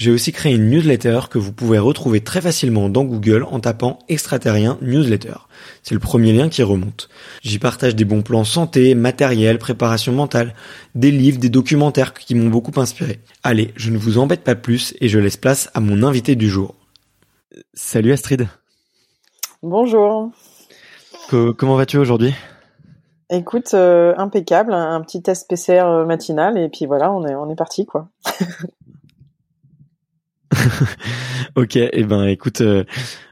j'ai aussi créé une newsletter que vous pouvez retrouver très facilement dans Google en tapant extraterrien newsletter. C'est le premier lien qui remonte. J'y partage des bons plans santé, matériel, préparation mentale, des livres, des documentaires qui m'ont beaucoup inspiré. Allez, je ne vous embête pas plus et je laisse place à mon invité du jour. Salut Astrid. Bonjour. comment vas-tu aujourd'hui? Écoute, euh, impeccable, un petit test PCR euh, matinal et puis voilà, on est on est parti quoi. ok, et eh ben écoute, euh,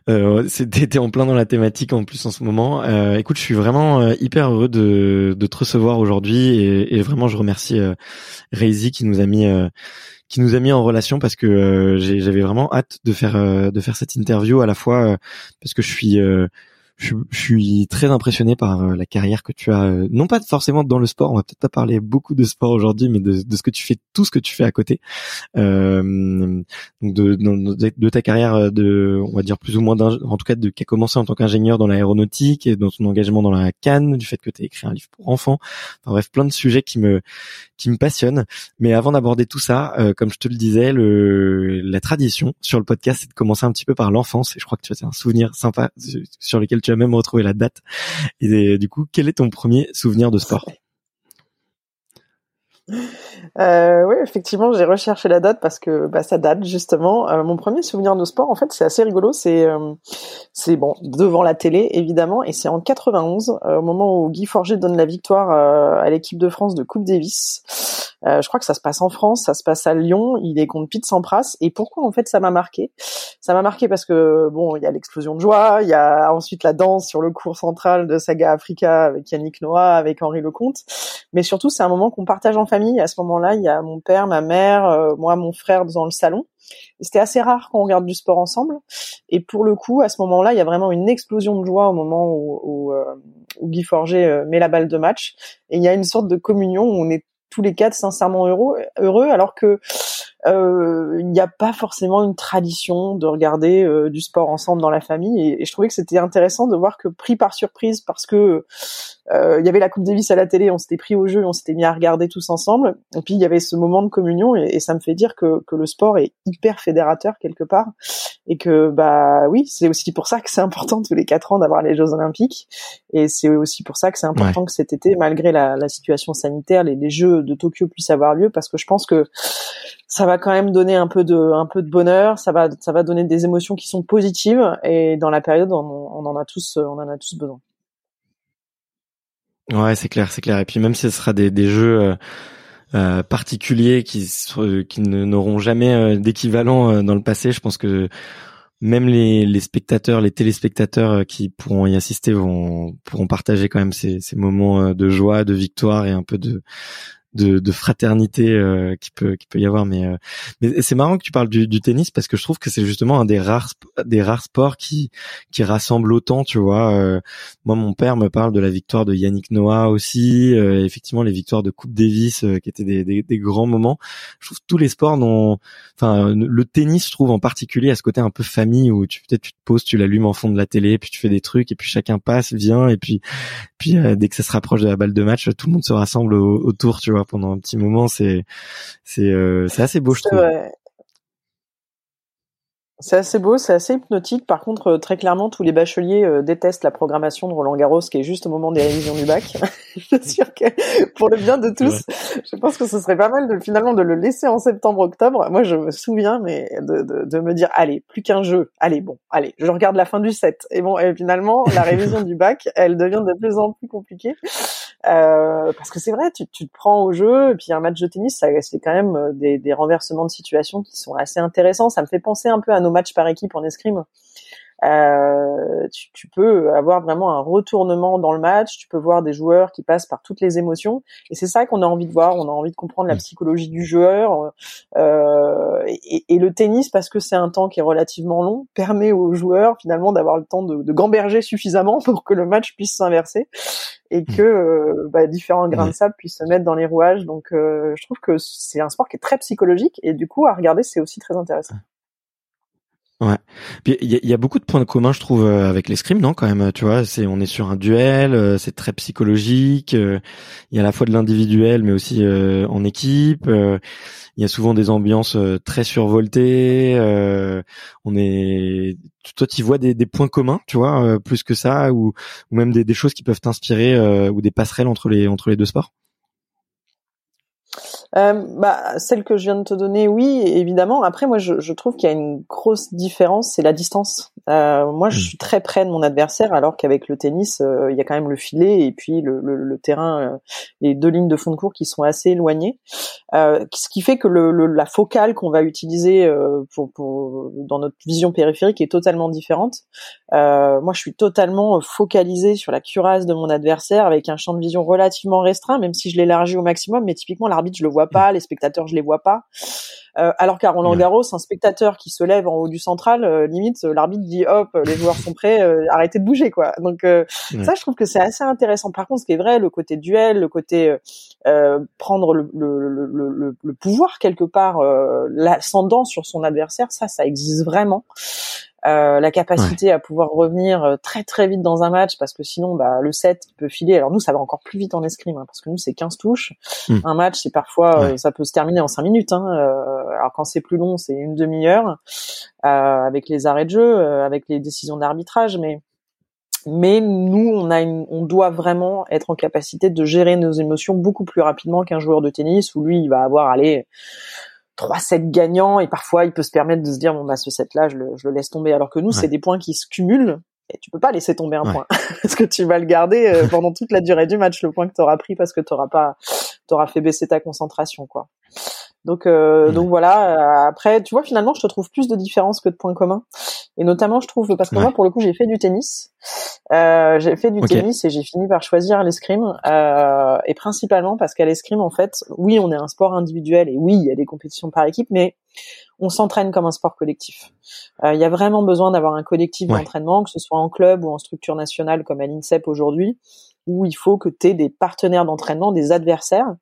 euh, c'était en plein dans la thématique en plus en ce moment. Euh, écoute, je suis vraiment euh, hyper heureux de, de te recevoir aujourd'hui et, et, vraiment je remercie euh, qui nous a mis qui nous a mis en relation parce que j'avais vraiment hâte de faire de faire cette interview à la fois parce que je suis je, suis très impressionné par euh, la carrière que tu as, euh, non pas forcément dans le sport, on va peut-être pas parler beaucoup de sport aujourd'hui, mais de, de, ce que tu fais, tout ce que tu fais à côté, euh, de, de, ta carrière euh, de, on va dire plus ou moins, en tout cas de qui a commencé en tant qu'ingénieur dans l'aéronautique et dans ton engagement dans la Cannes, du fait que tu as écrit un livre pour enfants, enfin bref, plein de sujets qui me qui me passionnent. Mais avant d'aborder tout ça, euh, comme je te le disais, le, la tradition sur le podcast, c'est de commencer un petit peu par l'enfance. Et je crois que tu as un souvenir sympa sur lequel tu as même retrouvé la date. Et du coup, quel est ton premier souvenir de sport? Euh, oui, effectivement, j'ai recherché la date parce que bah, ça date justement. Euh, mon premier souvenir de sport, en fait, c'est assez rigolo. C'est euh, c'est bon devant la télé évidemment, et c'est en 91, euh, au moment où Guy Forget donne la victoire à l'équipe de France de Coupe Davis. je crois que ça se passe en France, ça se passe à Lyon. Il est contre Pete Sampras. Et pourquoi en fait ça m'a marqué? Ça m'a marqué parce que bon, il y a l'explosion de joie, il y a ensuite la danse sur le cours central de Saga Africa avec Yannick Noah, avec Henri Lecomte. Mais surtout, c'est un moment qu'on partage en famille. À ce moment-là il y a mon père, ma mère, euh, moi, mon frère dans le salon. C'était assez rare qu'on regarde du sport ensemble. Et pour le coup, à ce moment-là, il y a vraiment une explosion de joie au moment où, euh, Guy Forget euh, met la balle de match. Et il y a une sorte de communion où on est tous les quatre sincèrement heureux, heureux alors que il n'y a pas forcément une tradition de regarder euh, du sport ensemble dans la famille et, je trouvais que c'était intéressant de voir que pris par surprise parce que euh, il y avait la Coupe Davis à la télé, on s'était pris au jeu, on s'était mis à regarder tous ensemble. Et puis il y avait ce moment de communion et, ça me fait dire que, que le sport est hyper fédérateur quelque part et que bah oui c'est aussi pour ça que c'est important tous les quatre ans d'avoir les Jeux Olympiques et c'est aussi pour ça que c'est important que cet été malgré la, la situation sanitaire les, les Jeux de Tokyo puissent avoir lieu parce que je pense que ça va quand même donner un peu de un peu de bonheur, ça va ça va donner des émotions qui sont positives et dans la période on, en a tous on en a tous besoin. Ouais, c'est clair, c'est clair. Et puis même si ce sera des, des jeux euh, particuliers qui qui n'auront jamais d'équivalent dans le passé, je pense que même les, les spectateurs, les téléspectateurs qui pourront y assister vont pourront partager quand même ces moments de joie, de victoire et un peu de de, de fraternité euh, qui peut qui peut y avoir mais euh, mais c'est marrant que tu parles du, du, tennis parce que je trouve que c'est justement un des rares des rares sports qui qui rassemble autant tu vois euh, moi mon père me parle de la victoire de Yannick Noah aussi effectivement les victoires de Coupe Davis qui étaient des, des, des, grands moments. Je trouve tous les sports dont enfin le tennis je trouve en particulier à ce côté un peu famille où tu peut-être tu te poses tu l'allumes en fond de la télé puis tu fais des trucs et puis chacun passe vient et puis puis dès que ça se rapproche de la balle de match tout le monde se rassemble autour tu vois pendant un petit moment. C'est c'est euh, c'est assez beau, je trouve. C'est assez beau, c'est assez hypnotique. Par contre, euh, très clairement, tous les bacheliers euh, détestent la programmation de Roland Garros, qui est juste au moment des révisions du bac. je suis sûre que pour le bien de tous, je pense que ce serait pas mal de finalement de le laisser en septembre-octobre. Moi, je me souviens, mais de, de, de me dire, allez, plus qu'un jeu. Allez, bon, allez, je regarde la fin du set. Et bon, et finalement, la révision du bac, elle devient de plus en plus compliquée. Euh, parce que c'est vrai, tu, tu, te prends au jeu, et puis un match de tennis, ça c'est quand même euh, des, des, renversements de situation qui sont assez intéressants. Ça me fait penser un peu à nos matchs par équipe en escrime. Euh, tu, tu, peux avoir vraiment un retournement dans le match, tu peux voir des joueurs qui passent par toutes les émotions, et c'est ça qu'on a envie de voir. On a envie de comprendre la mm. psychologie du joueur, euh, et, et, le tennis, parce que c'est un temps qui est relativement long, permet aux joueurs finalement d'avoir le temps de, de gamberger suffisamment pour que le match puisse s'inverser et que euh, bah, différents grains de sable puissent se mettre dans les rouages. Donc, euh, je trouve que c'est un sport qui est très psychologique et du coup, à regarder, c'est aussi très intéressant. Ouais. Puis il y, a, beaucoup de points communs, je trouve, euh, avec l'escrime, non Quand même, tu vois, c'est on est sur un duel, c'est très psychologique. Il y a à la fois de l'individuel, mais aussi en équipe. Il y a souvent des ambiances très survoltées. on est, toi, tu vois des, des, points communs, tu vois, plus que ça, ou, ou même des, des choses qui peuvent t'inspirer, ou des passerelles entre les entre les deux sports? Euh, bah, celle que je viens de te donner, oui, évidemment. Après, moi, je, je trouve qu'il y a une grosse différence, c'est la distance. Euh, moi, je hmm. suis très près de mon adversaire, alors qu'avec le tennis, euh, il y a quand même le filet et puis le, le, le terrain, euh, les deux lignes de fond de cours qui sont assez éloignées. ce qui fait que le, la focale qu'on va utiliser pour, pour, dans notre vision périphérique est totalement différente. moi, je suis totalement focalisé sur la cuirasse de mon adversaire avec un champ de vision relativement restreint, même si je l'élargis au maximum. Mais typiquement, l'arbitre, je le vois pas, les spectateurs, je les vois pas. Euh, alors qu'à Roland Garros, un spectateur qui se lève en haut du central, euh, limite, euh, l'arbitre dit hop, les joueurs sont prêts, arrêtez de bouger, quoi. Donc ça, je trouve que c'est assez intéressant. Par contre, ce qui est vrai, le côté duel, le côté prendre le, le, le, le, pouvoir quelque part, l'ascendant sur son adversaire, ça, ça existe vraiment. Euh, la capacité à pouvoir revenir euh, très très vite dans un match parce que sinon bah le set peut filer alors nous ça va encore plus vite en escrime hein, parce que nous c'est 15 touches hmm. un match c'est parfois euh, ça peut se terminer en 5 minutes hein, alors quand c'est plus long c'est une demi-heure avec les arrêts de jeu avec les décisions d'arbitrage mais mais nous on a on doit vraiment être en capacité de gérer nos émotions beaucoup plus rapidement qu'un joueur de tennis où lui il va avoir allez trois sets gagnants et parfois il peut se permettre de se dire bon bah ce set là je le, je le laisse tomber. Alors que nous c'est des points qui se cumulent et tu peux pas laisser tomber un point parce que tu vas le garder euh, pendant toute la durée du match le point que tu auras pris parce que tu auras pas t'auras fait baisser ta concentration quoi. Donc, euh, donc voilà. Euh, après, tu vois, finalement, je te trouve plus de différences que de points communs. Et notamment, je trouve parce que moi, pour le coup, j'ai fait du tennis. Euh, j'ai fait du tennis et j'ai fini par choisir l'escrime. Euh, et principalement parce qu'à l'escrime, en fait, oui, on est un sport individuel et oui, il y a des compétitions par équipe, mais on s'entraîne comme un sport collectif. Il y a vraiment besoin d'avoir un collectif d'entraînement, que ce soit en club ou en structure nationale comme à l'INSEP aujourd'hui où il faut que tu aies des partenaires d'entraînement, des adversaires.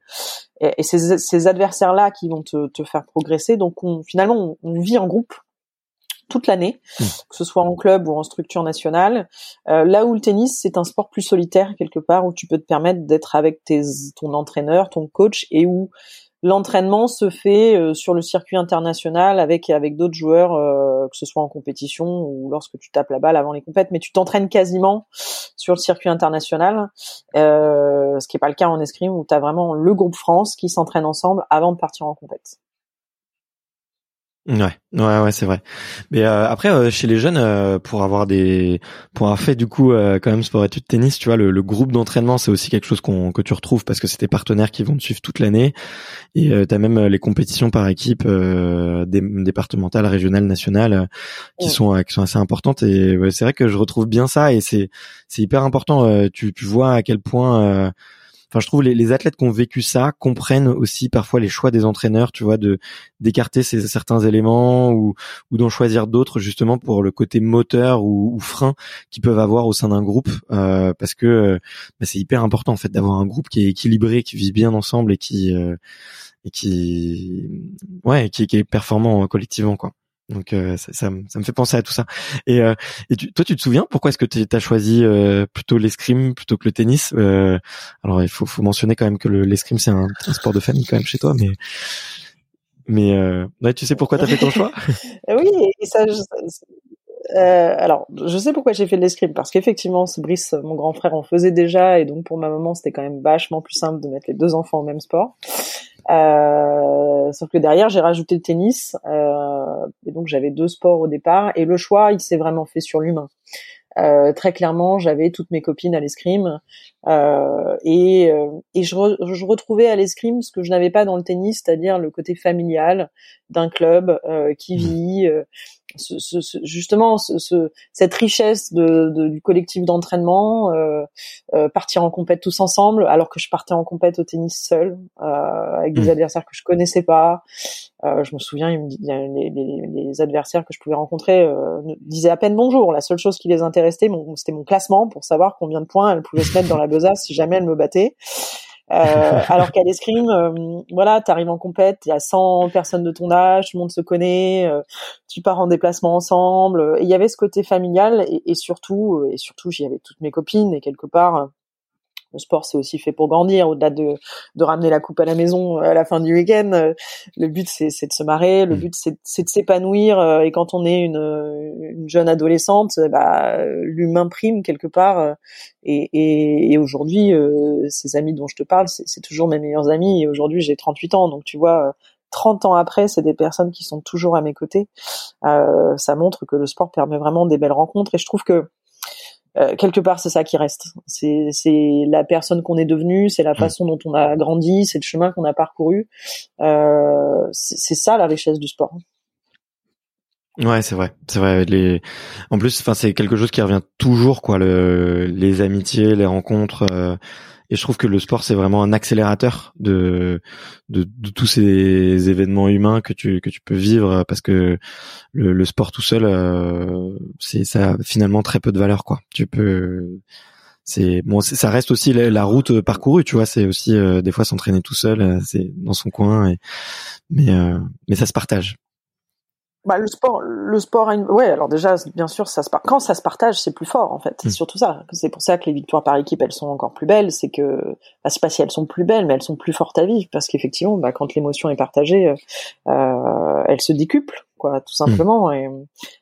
Et, et ces, ces adversaires-là qui vont te, te, faire progresser. Donc on, finalement, on, vit en groupe toute l'année, mmh. que ce soit en club ou en structure nationale. Euh, là où le tennis, c'est un sport plus solitaire quelque part, où tu peux te permettre d'être avec tes, ton entraîneur, ton coach, et où l'entraînement se fait euh, sur le circuit international avec avec d'autres joueurs, euh, que ce soit en compétition ou lorsque tu tapes la balle avant les compètes, mais tu t'entraînes quasiment sur le circuit international, euh, ce qui est pas le cas en escrime où tu as vraiment le groupe France qui s'entraîne ensemble avant de partir en compète. Ouais, ouais, ouais, c'est vrai. Mais euh, après, euh, chez les jeunes, euh, pour avoir des, pour avoir fait du coup quand même sport études tennis, tu vois, le, groupe d'entraînement, c'est aussi quelque chose qu'on que tu retrouves parce que c'est tes partenaires qui vont te suivre toute l'année. Et tu as même les compétitions par équipe des, départementales, régionales, nationales, qui sont qui sont assez importantes. Et c'est vrai que je retrouve bien ça et c'est c'est hyper important. tu tu vois à quel point enfin je trouve les, les athlètes qui ont vécu ça comprennent aussi parfois les choix des entraîneurs tu vois de d'écarter certains éléments ou ou d'en choisir d'autres justement pour le côté moteur ou, ou frein qu'ils peuvent avoir au sein d'un groupe euh, parce que euh, bah, c'est hyper important en fait d'avoir un groupe qui est équilibré qui vit bien ensemble et qui euh, et qui ouais qui, qui est performant collectivement quoi donc euh, ça, ça, me fait penser à tout ça. Et, euh, et toi, tu te souviens pourquoi est-ce que tu as choisi euh, plutôt l'escrime plutôt que le tennis Alors il faut, faut mentionner quand même que l'escrime c'est un, sport de famille quand même chez toi, mais mais ouais, tu sais pourquoi tu as fait ton choix? Oui, et ça. Je, alors, je sais pourquoi j'ai fait de l'escrime parce qu'effectivement, Brice, mon grand frère, en faisait déjà, et donc pour ma maman, c'était quand même vachement plus simple de mettre les deux enfants au même sport. Euh, sauf que derrière, j'ai rajouté le tennis. Euh, et donc, j'avais deux sports au départ. Et le choix, il s'est vraiment fait sur l'humain. Euh, très clairement, j'avais toutes mes copines à l'escrime euh, et, euh, et je, je, retrouvais à l'escrime ce que je n'avais pas dans le tennis, c'est-à-dire le côté familial d'un club euh, qui mmh. vit, ce, ce, justement ce, cette richesse de, de, du collectif d'entraînement, euh, euh, partir en compète tous ensemble, alors que je partais en compète au tennis seul, euh, avec des mmh. adversaires que je connaissais pas. Euh, je me souviens, il me les, les, les, adversaires que je pouvais rencontrer euh, disaient à peine bonjour. La seule chose qui les intéressait, c'était mon classement pour savoir combien de points elles pouvaient se mettre dans la besace si jamais elles me battaient. Euh, alors qu'à l'escrime, euh, voilà, t'arrives en compète, il y a 100 personnes de ton âge, tout le monde se connaît, euh, tu pars en déplacement ensemble. il y avait ce côté familial et, et surtout, et surtout, j'y avais toutes mes copines et quelque part, le sport c'est aussi fait pour grandir au-delà de, de ramener la coupe à la maison à la fin du week-end euh, le but c'est, de se marrer le mm. but c'est, de s'épanouir euh, et quand on est une, une jeune adolescente bah l'humain prime quelque part et, et, et aujourd'hui ces amis dont je te parle c'est, c'est toujours mes meilleurs amis et aujourd'hui j'ai 38 ans donc tu vois 30 ans après, c'est des personnes qui sont toujours à mes côtés. Euh, ça montre que le sport permet vraiment des belles rencontres et je trouve que euh, quelque part, c'est ça qui reste. C'est, c'est la personne qu'on est devenu, c'est la mmh. façon dont on a grandi, c'est le chemin qu'on a parcouru. Euh, c'est, ça la richesse du sport. Ouais, c'est vrai, c'est vrai. Les, en plus, enfin, c'est quelque chose qui revient toujours, quoi. Le... Les amitiés, les rencontres. Euh, et je trouve que le sport c'est vraiment un accélérateur de, de, de tous ces événements humains que tu que tu peux vivre parce que le, le sport tout seul euh, c'est ça a finalement très peu de valeur quoi. Tu peux c'est bon ça reste aussi la, route parcourue tu vois c'est aussi euh, des fois s'entraîner tout seul euh, c'est dans son coin et mais mais ça se partage bah, le sport, le sport, une... ouais. Alors déjà, bien sûr, ça se par... quand ça se partage, c'est plus fort en fait. C'est mm. surtout ça. C'est pour ça que les victoires par équipe, elles sont encore plus belles. C'est que, bah, c'est pas si elles sont plus belles, mais elles sont plus fortes à vivre parce qu'effectivement, bah, quand l'émotion est partagée, euh, euh elle se décuple quoi, tout simplement. Et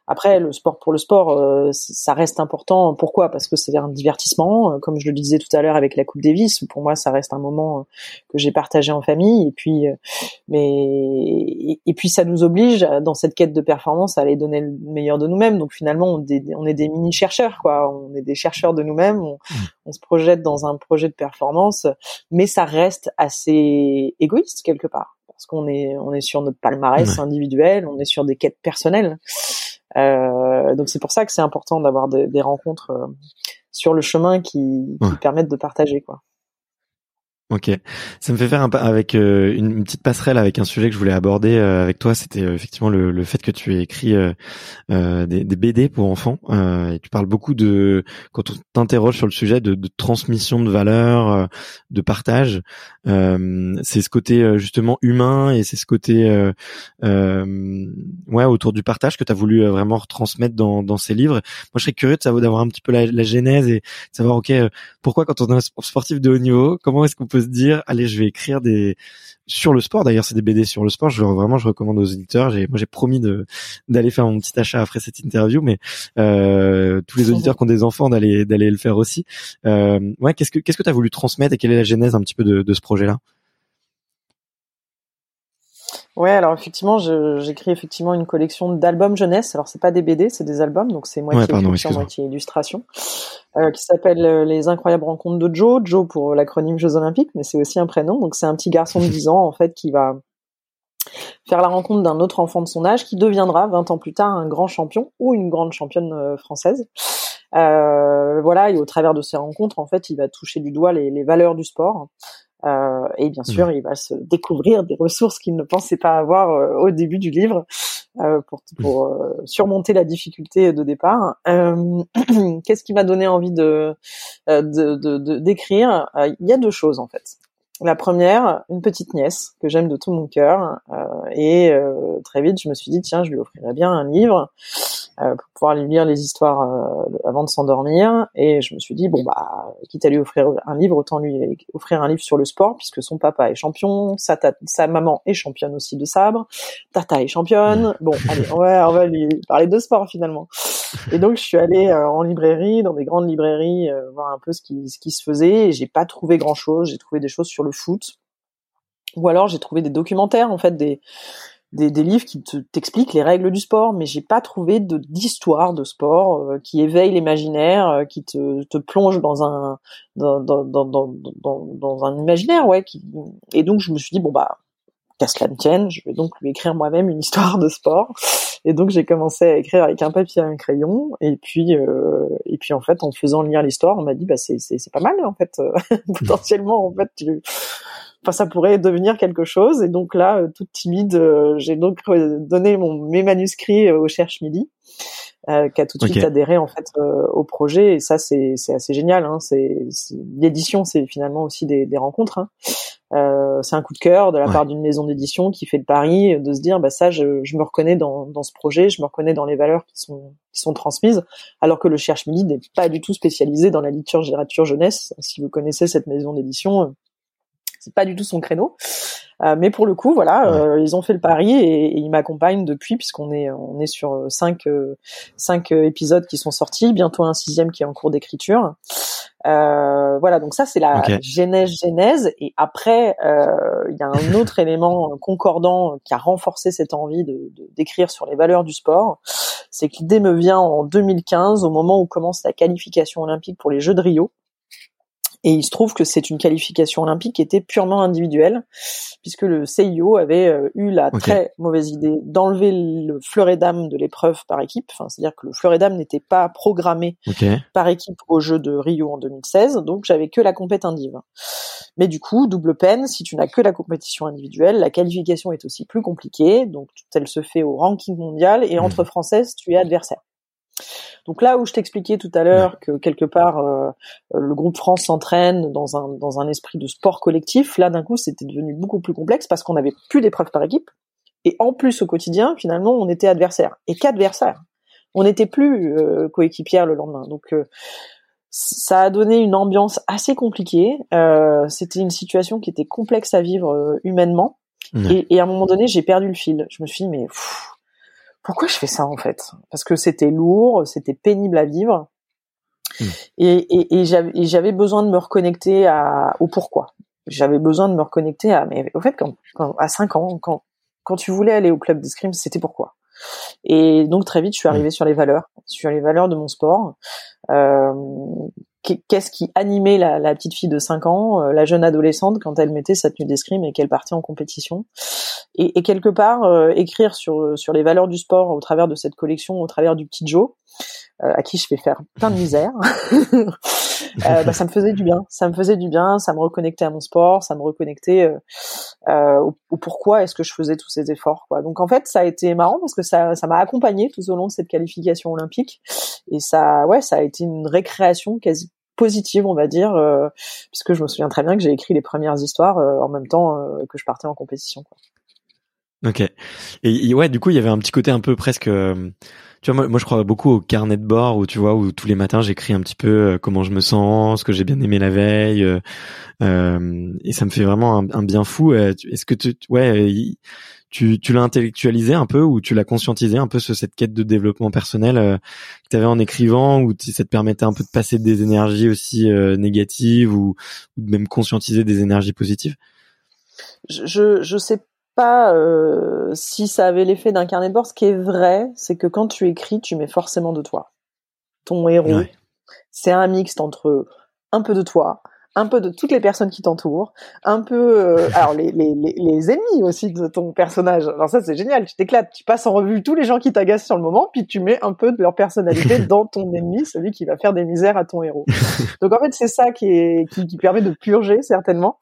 après, le sport pour le sport, euh, ça reste important. Pourquoi? Parce que c'est un divertissement, euh, comme je le disais tout à l'heure avec la Coupe Davis. Pour moi, ça reste un moment euh, que j'ai partagé en famille. Et puis, mais et, puis ça nous oblige dans cette quête de performance à aller donner le meilleur de nous-mêmes. Donc finalement, on, on est des mini chercheurs, quoi. On est des chercheurs de nous-mêmes. On, mmh. on se projette dans un projet de performance, mais ça reste assez égoïste quelque part parce qu'on est on est sur notre palmarès individuel, on est sur des quêtes personnelles. Euh, donc c'est pour ça que c'est important d'avoir des rencontres euh, sur le chemin qui, qui permettent de partager quoi. Ok, ça me fait faire un avec euh, une, petite passerelle avec un sujet que je voulais aborder euh, avec toi. C'était euh, effectivement le, le, fait que tu aies écrit des, des, BD pour enfants et tu parles beaucoup de quand on t'interroge sur le sujet de, de, transmission de valeurs, de partage. c'est ce côté justement humain et c'est ce côté ouais autour du partage que tu as voulu vraiment retransmettre dans, dans ces livres. Moi, je serais curieux de savoir d'avoir un petit peu la, la genèse et de savoir ok pourquoi quand on est un sportif de haut niveau, comment est-ce qu'on peut se dire allez je vais écrire des sur le sport. D'ailleurs c'est des BD sur le sport. Je vraiment je recommande aux éditeurs. J'ai moi j'ai promis de d'aller faire mon petit achat après cette interview mais euh, tous les auditeurs qui ont des enfants d'aller d'aller le faire aussi. Euh, ouais qu'est-ce que qu'est-ce que tu as voulu transmettre et quelle est la genèse un petit peu de, de ce projet là Ouais, alors effectivement, j'écris effectivement une collection d'albums jeunesse. Alors c'est pas des BD, c'est des albums, donc c'est moitié ouais, moitié illustration, euh, qui s'appelle euh, Les incroyables rencontres de Joe. Joe pour l'acronyme Jeux Olympiques, mais c'est aussi un prénom. Donc c'est un petit garçon de 10 ans en fait qui va faire la rencontre d'un autre enfant de son âge qui deviendra 20 ans plus tard un grand champion ou une grande championne euh, française. Euh, voilà, et au travers de ces rencontres, en fait, il va toucher du doigt les, les valeurs du sport. Euh, et bien sûr, il va se découvrir des ressources qu'il ne pensait pas avoir euh, au début du livre euh, pour, pour euh, surmonter la difficulté de départ. Qu'est-ce qui m'a donné envie de d'écrire de, de, Il y a deux choses en fait. La première, une petite nièce que j'aime de tout mon cœur, et très vite je me suis dit tiens, je lui offrirais bien un livre pour pouvoir lui lire les histoires euh, avant de s'endormir. Et je me suis dit bon bah quitte à lui offrir un livre, autant lui offrir un livre sur le sport puisque son papa est champion, sa, sa maman est championne aussi de sabre, Tata est championne. Bon allez on va on va lui parler de sport finalement. Et donc je suis allée euh, en librairie, dans des grandes librairies, voir un peu ce qui ce qui se faisait. Et j'ai pas trouvé grand chose. J'ai trouvé des choses sur le foot. Ou alors j'ai trouvé des documentaires en fait des des, livres qui te, t'expliquent les règles du sport, mais j'ai pas trouvé de d'histoire de sport euh, qui éveille l'imaginaire, euh, qui te, te plonge dans un dans, dans, dans, dans, un imaginaire, ouais. Et donc je me suis dit bon bah qu'à cela ne tienne, je vais donc lui écrire moi-même une histoire de sport. Et donc j'ai commencé à écrire avec un papier et un crayon. Et puis euh, et puis en fait en faisant lire l'histoire, on m'a dit bah c'est c'est, c'est pas mal en fait potentiellement en fait tu enfin ça pourrait devenir quelque chose. Et donc là, euh, toute timide, euh, j'ai donc donné mon, mes manuscrits euh, au Cherche Midi, euh, qui a tout de suite adhéré en fait au projet. Et ça, c'est assez génial. Hein. C'est l'édition, c'est finalement aussi des, des rencontres. Hein. Euh, c'est un coup de cœur de la part d'une maison d'édition qui fait le pari de se dire bah ça je, je, me reconnais dans, dans ce projet, je me reconnais dans les valeurs qui sont qui sont transmises, alors que le Cherche Midi n'est pas du tout spécialisé dans la littérature jeunesse. Si vous connaissez cette maison d'édition, c'est pas du tout son créneau. Euh, mais pour le coup, voilà, euh, ils ont fait le pari et, et ils m'accompagnent depuis puisqu'on est on est sur euh, cinq cinq épisodes qui sont sortis, bientôt un sixième qui est en cours d'écriture. voilà, donc ça c'est la genèse genèse et après il y a un autre élément concordant qui a renforcé cette envie de d'écrire sur les valeurs du sport, c'est que l'idée me vient en 2015 au moment où commence la qualification olympique pour les Jeux de Rio. Et il se trouve que c'est une qualification olympique qui était purement individuelle, puisque le CIO avait euh, eu la très mauvaise idée d'enlever le fleuret d'âme de l'épreuve par équipe. Enfin, c'est-à-dire que le fleuret d'âme n'était pas programmé par équipe au jeu de Rio en 2016, donc j'avais que la compète indive. Mais du coup, double peine, si tu n'as que la compétition individuelle, la qualification est aussi plus compliquée, donc elle se fait au ranking mondial, et entre françaises, tu es adversaire. Donc là où je t'expliquais tout à l'heure que quelque part euh, le groupe France s'entraîne dans un dans un esprit de sport collectif, là d'un coup c'était devenu beaucoup plus complexe parce qu'on n'avait plus d'épreuves par équipe et en plus au quotidien finalement on était adversaire et qu'adversaire. On n'était plus euh, coéquipière le lendemain. Donc euh, ça a donné une ambiance assez compliquée. c'était une situation qui était complexe à vivre humainement. Et, et, à un moment donné, j'ai perdu le fil. Je me suis dit, mais pourquoi je fais ça en fait? Parce que c'était lourd, c'était pénible à vivre. Hmm. Et, et, j'avais besoin de me reconnecter à, au pourquoi. J'avais besoin de me reconnecter à, mais au fait, quand, à 5 ans, quand, quand tu voulais aller au club d'escrime, c'était pourquoi? Et donc très vite, je suis arrivée sur les valeurs, sur les valeurs de mon sport. Euh, qu'est-ce qui animait la, petite fille de 5 ans, euh, la jeune adolescente quand elle mettait sa tenue d'escrime et qu'elle partait en compétition. Et, quelque part, euh, écrire sur, sur les valeurs du sport au travers de cette collection, au travers du petit Joe, euh, à qui je fais faire plein de misère, bah, ça me faisait du bien. Ça me faisait du bien, ça me reconnectait à mon sport, ça me reconnectait au, au, pourquoi est-ce que je faisais tous ces efforts. Quoi. Donc en fait, ça a été marrant parce que ça ça m'a accompagné tout au long de cette qualification olympique et ça ouais ça a été une récréation quasi positive, on va dire, euh, puisque je me souviens très bien que j'ai écrit les premières histoires euh, en même temps euh, que je partais en compétition. Quoi. Ok. Et, ouais, du coup, il y avait un petit côté un peu presque. tu vois, moi, je crois beaucoup au carnet de bord où tu vois où tous les matins j'écris un petit peu comment je me sens, ce que j'ai bien aimé la veille, et ça me fait vraiment un, un bien fou. Est-ce que tu, ouais, tu, tu l'as intellectualisé un peu ou tu l'as conscientisé un peu sur cette quête de développement personnel euh, que tu avais en écrivant ou ça te permettait un peu de passer des énergies aussi euh, négatives ou, même conscientiser des énergies positives? Je, je, sais pas euh, si ça avait l'effet d'un carnet de bord. Ce qui est vrai, c'est que quand tu écris, tu mets forcément de toi. Ton héros, c'est un mixte entre un peu de toi, un peu de toutes les personnes qui t'entourent, un peu, euh, alors les, les, les, ennemis aussi de ton personnage. Alors ça c'est génial, tu t'éclates, tu passes en revue tous les gens qui t'agacent sur le moment, puis tu mets un peu de leur personnalité dans ton ennemi, celui qui va faire des misères à ton héros. Donc en fait c'est ça qui, est, qui, qui permet de purger certainement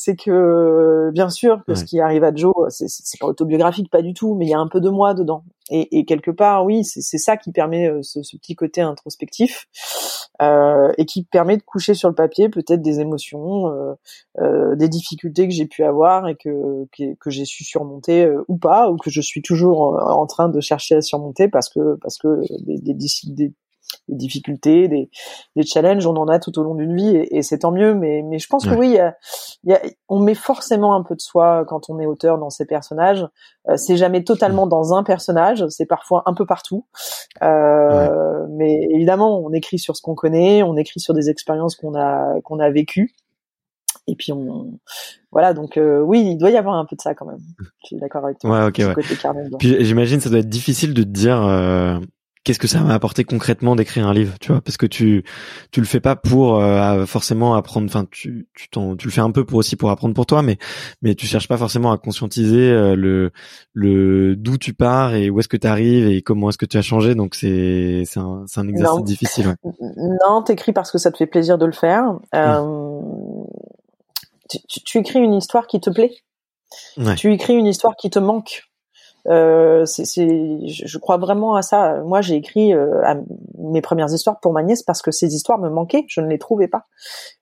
c'est que bien sûr que ce qui arrive à Joe, c'est pas autobiographique, pas du tout, mais il y a un peu de moi dedans. Et, et quelque part, oui, c'est ça qui permet euh, ce, ce, petit côté introspectif euh, et qui permet de coucher sur le papier peut-être des émotions, euh, euh, des difficultés que j'ai pu avoir et que que, que j'ai su surmonter euh, ou pas, ou que je suis toujours en, train de chercher à surmonter parce que parce que des, des, des des difficultés, des, des challenges, on en a tout au long d'une vie et, et c'est tant mieux. Mais, mais je pense que oui, y a, y a, on met forcément un peu de soi quand on est auteur dans ces personnages. Euh, c'est jamais totalement mm. dans un personnage, c'est parfois un peu partout. Euh, Mais évidemment, on écrit sur ce qu'on connaît, on écrit sur des expériences qu'on a qu'on a vécues. Et puis on, voilà, donc euh, oui, il doit y avoir un peu de ça quand même. Je suis d'accord avec toi. Ouais, ok, ouais. Puis j'imagine ça doit être difficile de te dire, qu'est-ce que ça m'a apporté concrètement d'écrire un livre, tu vois Parce que tu tu le fais pas pour euh, forcément apprendre. Enfin, tu tu, tu le fais un peu pour aussi pour apprendre pour toi, mais mais tu cherches pas forcément à conscientiser euh, le le d'où tu pars et où est-ce que tu arrives et comment est-ce que tu as changé. Donc c'est c'est un c'est un exercice difficile. Ouais. Non, t'écris parce que ça te fait plaisir de le faire. Mmh. Euh, tu, tu, tu, écris une histoire qui te plaît? Ouais. Tu écris une histoire qui te manque? Euh, c'est, je crois vraiment à ça. Moi, j'ai écrit euh, mes premières histoires pour ma nièce parce que ces histoires me manquaient, je ne les trouvais pas.